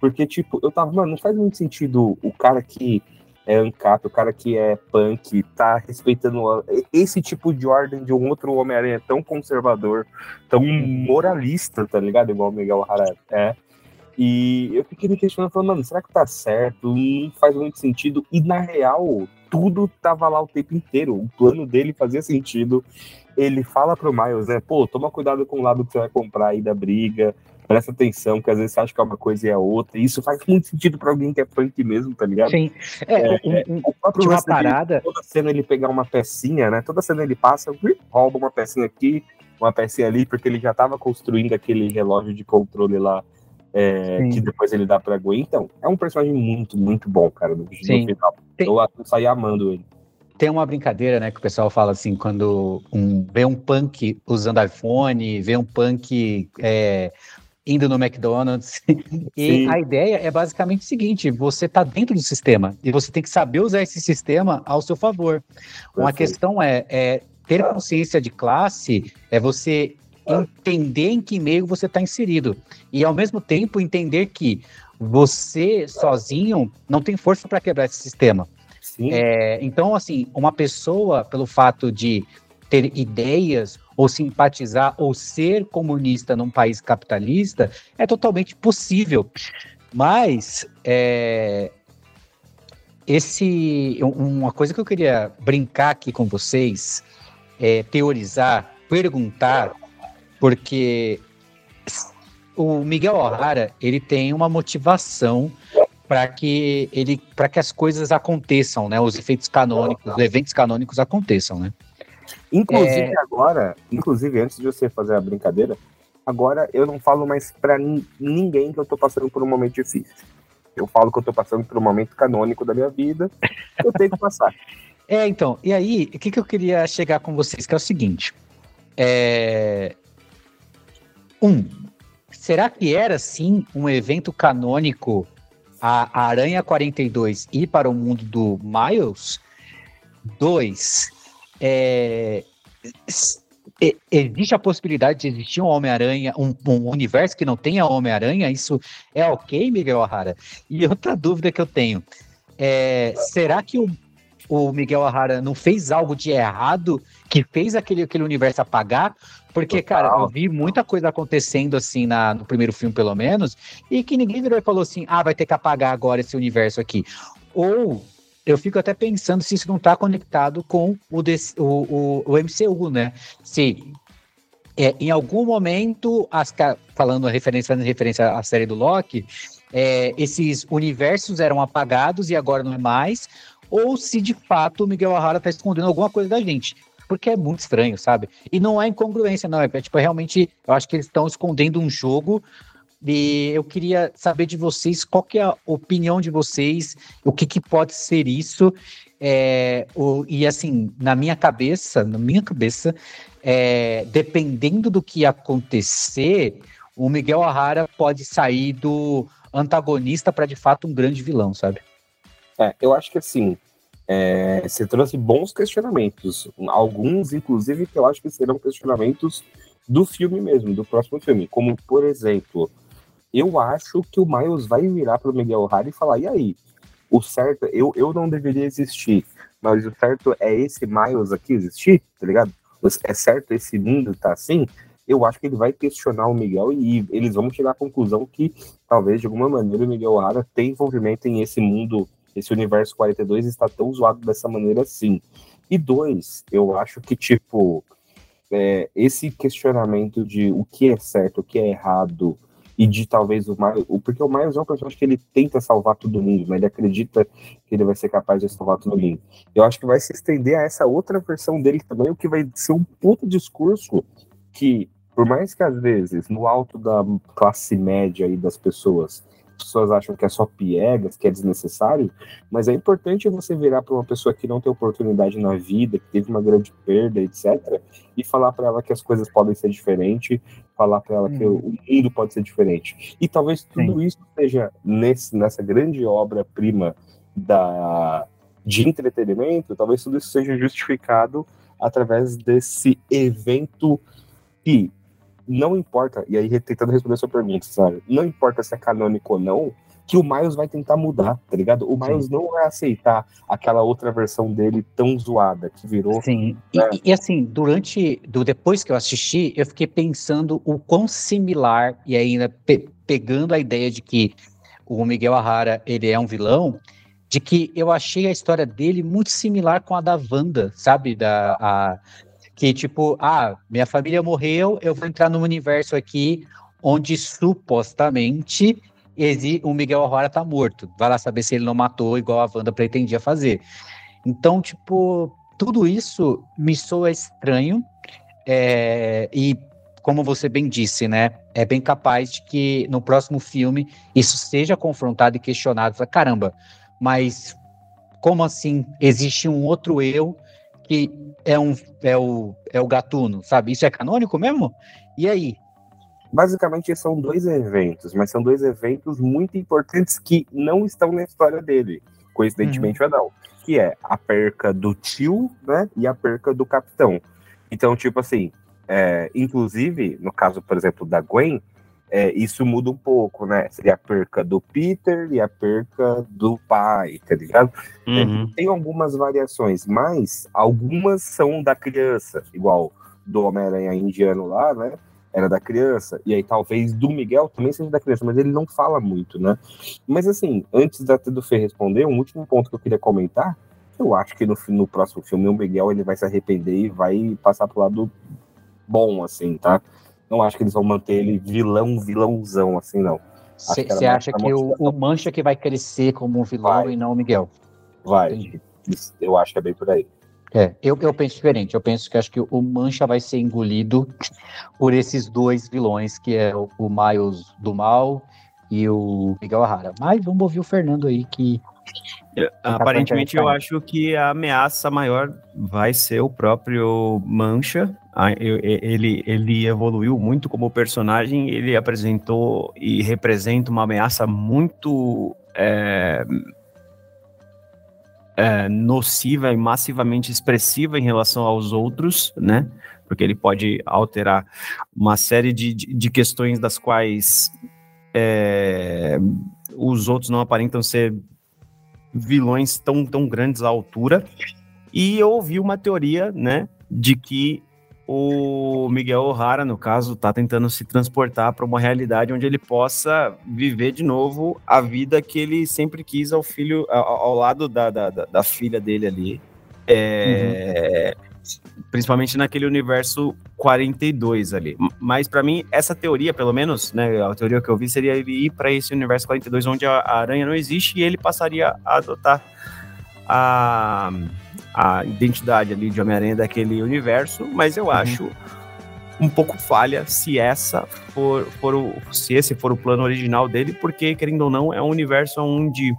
Porque, tipo, eu tava, mano, não faz muito sentido o cara que é ANCAP, o cara que é punk, tá respeitando esse tipo de ordem de um outro Homem-Aranha tão conservador, tão moralista, tá ligado? Igual o Miguel O'Hara é. E eu fiquei me questionando, falando, mano, será que tá certo? Não faz muito sentido. E na real, tudo tava lá o tempo inteiro. O plano dele fazia sentido. Ele fala pro Miles, né? Pô, toma cuidado com o lado que você vai comprar aí da briga. Presta atenção, que às vezes você acha que é uma coisa e é outra. E isso faz muito sentido pra alguém que é punk mesmo, tá ligado? Sim. É, é um, um, o próprio uma parada. Dele, toda cena ele pegar uma pecinha, né? Toda cena ele passa, rouba uma pecinha aqui, uma pecinha ali, porque ele já tava construindo aquele relógio de controle lá é, que depois ele dá pra Gwen. Então, é um personagem muito, muito bom, cara, no, no final. Tem... Eu, eu saí amando ele. Tem uma brincadeira, né, que o pessoal fala assim, quando um, vê um punk usando iPhone, vê um punk é, indo no McDonald's. [LAUGHS] e Sim. a ideia é basicamente o seguinte: você está dentro do sistema e você tem que saber usar esse sistema ao seu favor. Perfeito. Uma questão é, é ter consciência de classe, é você entender em que meio você está inserido. E ao mesmo tempo entender que você sozinho não tem força para quebrar esse sistema. É, então, assim, uma pessoa, pelo fato de ter ideias ou simpatizar ou ser comunista num país capitalista, é totalmente possível. Mas é, esse uma coisa que eu queria brincar aqui com vocês, é, teorizar, perguntar porque o Miguel O'Hara ele tem uma motivação para que ele para que as coisas aconteçam, né? Os efeitos canônicos, os eventos canônicos aconteçam, né? Inclusive é... agora, inclusive antes de você fazer a brincadeira, agora eu não falo mais para ninguém que eu tô passando por um momento difícil. Eu falo que eu tô passando por um momento canônico da minha vida, eu tenho que passar. [LAUGHS] É, então, e aí, o que, que eu queria chegar com vocês, que é o seguinte, é, um, será que era sim um evento canônico a Aranha 42 ir para o mundo do Miles? Dois, é, existe a possibilidade de existir um Homem-Aranha, um, um, universo que não tenha Homem-Aranha? Isso é ok, Miguel O'Hara? E outra dúvida que eu tenho, é, será que o, o Miguel O'Hara não fez algo de errado que fez aquele, aquele universo apagar? Porque, cara, eu vi muita coisa acontecendo assim na, no primeiro filme, pelo menos, e que ninguém virou e falou assim: ah, vai ter que apagar agora esse universo aqui. Ou eu fico até pensando se isso não está conectado com o, o, o, o, MCU, né? Se é, em algum momento, as, falando referência, fazendo referência à série do Loki, é, esses universos eram apagados e agora não é mais, ou se de fato o Miguel O'Hara está escondendo alguma coisa da gente porque é muito estranho, sabe? E não é incongruência, não. É, é tipo, é realmente, eu acho que eles estão escondendo um jogo. E eu queria saber de vocês qual é a opinião de vocês, o que, que pode ser isso. É, o, e assim, na minha cabeça, na minha cabeça, é, dependendo do que acontecer, o Miguel O'Hara pode sair do antagonista para de fato um grande vilão, sabe? É, eu acho que assim, é, você trouxe bons questionamentos, alguns, inclusive, que eu acho que serão questionamentos do filme mesmo, do próximo filme. Como, por exemplo, eu acho que o Miles vai virar para o Miguel O'Hara e falar: e aí? O certo, eu, eu não deveria existir, mas o certo é esse Miles aqui existir, tá ligado? É certo esse mundo tá assim? Eu acho que ele vai questionar o Miguel e eles vão chegar à conclusão que talvez de alguma maneira o Miguel O'Hara tem envolvimento em esse mundo esse universo 42 está tão zoado dessa maneira assim. E dois, eu acho que, tipo, é, esse questionamento de o que é certo, o que é errado, e de talvez o Miles. Porque o Miles é um personagem que ele tenta salvar todo mundo, né? Ele acredita que ele vai ser capaz de salvar todo mundo. Eu acho que vai se estender a essa outra versão dele também, o que vai ser um puto discurso que, por mais que às vezes, no alto da classe média aí das pessoas, pessoas acham que é só piegas, que é desnecessário, mas é importante você virar para uma pessoa que não tem oportunidade na vida, que teve uma grande perda, etc., e falar para ela que as coisas podem ser diferentes, falar para ela hum. que o mundo pode ser diferente. E talvez tudo Sim. isso seja nesse, nessa grande obra-prima da de entretenimento, talvez tudo isso seja justificado através desse evento que não importa, e aí tentando responder a sua pergunta, sabe? Não importa se é canônico ou não, que o Miles vai tentar mudar, tá ligado? O Miles Sim. não vai aceitar aquela outra versão dele tão zoada que virou. Sim. Né? E, e, assim, durante, do depois que eu assisti, eu fiquei pensando o quão similar e ainda pe pegando a ideia de que o Miguel Arrara ele é um vilão, de que eu achei a história dele muito similar com a da Wanda, sabe? Da a, que tipo, ah, minha família morreu, eu vou entrar num universo aqui onde supostamente o Miguel Arruara tá morto. Vai lá saber se ele não matou igual a Wanda pretendia fazer. Então, tipo, tudo isso me soa estranho. É, e como você bem disse, né? É bem capaz de que no próximo filme isso seja confrontado e questionado. Fala, caramba, mas como assim existe um outro eu que é, um, é, o, é o gatuno, sabe? Isso é canônico mesmo? E aí? Basicamente são dois eventos, mas são dois eventos muito importantes que não estão na história dele, coincidentemente uhum. ou não. Que é a perca do tio, né? E a perca do capitão. Então, tipo assim, é, inclusive, no caso, por exemplo, da Gwen, é, isso muda um pouco, né? Seria a perca do Peter e a perca do pai, tá ligado? É, uhum. É, tem algumas variações, mas algumas são da criança, igual do Homem-Aranha indiano lá, né? Era da criança, e aí talvez do Miguel também seja da criança, mas ele não fala muito, né? Mas assim, antes da do Fê responder, um último ponto que eu queria comentar, eu acho que no, no próximo filme o Miguel ele vai se arrepender e vai passar pro lado bom, assim, tá? Não acho que eles vão manter ele vilão, vilãozão, assim, não. Você acha que o, o, Mancha que vai crescer como um vilão vai. e não o Miguel? Vai. Entendi. Eu acho que é bem por aí. É, eu, eu penso diferente. Eu penso que acho que o Mancha vai ser engolido por esses dois vilões, que é o, o Miles do Mal e o Miguel Arrara. Mas vamos ouvir o Fernando aí, que Aparentemente, eu acho que a ameaça maior vai ser o próprio Mancha. Ele, ele evoluiu muito como personagem, ele apresentou e representa uma ameaça muito é, é, nociva e massivamente expressiva em relação aos outros, né? Porque ele pode alterar uma série de, de, de questões das quais é, os outros não aparentam ser vilões tão, tão grandes à altura. E eu ouvi uma teoria, né, de que o Miguel O'Hara, no caso, está tentando se transportar para uma realidade onde ele possa viver de novo a vida que ele sempre quis ao filho, ao, ao lado da, da, da, filha dele ali. É, uhum principalmente naquele universo 42 ali. Mas para mim, essa teoria, pelo menos, né, a teoria que eu vi seria ele ir para esse universo 42 onde a, aranha não existe e ele passaria a adotar a, a identidade ali de Homem-Aranha daquele universo, mas eu uhum. acho um pouco falha se essa for, for o, se esse for o plano original dele, porque querendo ou não, é um universo onde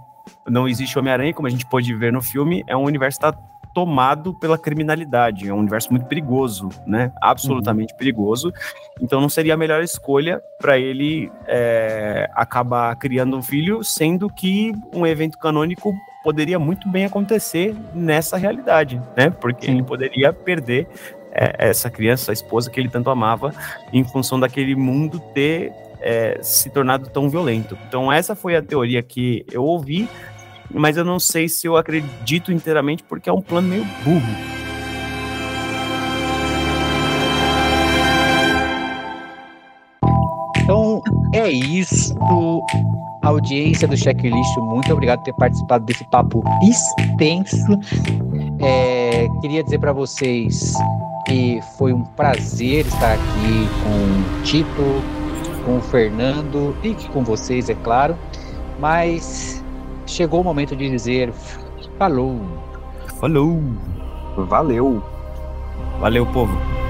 não existe Homem-Aranha, como a gente pode ver no filme, é um universo que tá tomado pela criminalidade. É um universo muito perigoso, né? Absolutamente uhum. perigoso. Então não seria a melhor escolha para ele é, acabar criando um filho, sendo que um evento canônico poderia muito bem acontecer nessa realidade, né? Porque Sim. ele poderia perder é, essa criança, a esposa que ele tanto amava, em função daquele mundo ter é, se tornado tão violento. Então essa foi a teoria que eu ouvi mas eu não sei se eu acredito inteiramente porque é um plano meio burro. É isso. Audiência do Checklist, muito obrigado por ter participado desse papo extenso. É, queria dizer para vocês que foi um prazer estar aqui com o Tito, com o Fernando e com vocês, é claro. Mas chegou o momento de dizer falou. Falou. Valeu. Valeu, povo.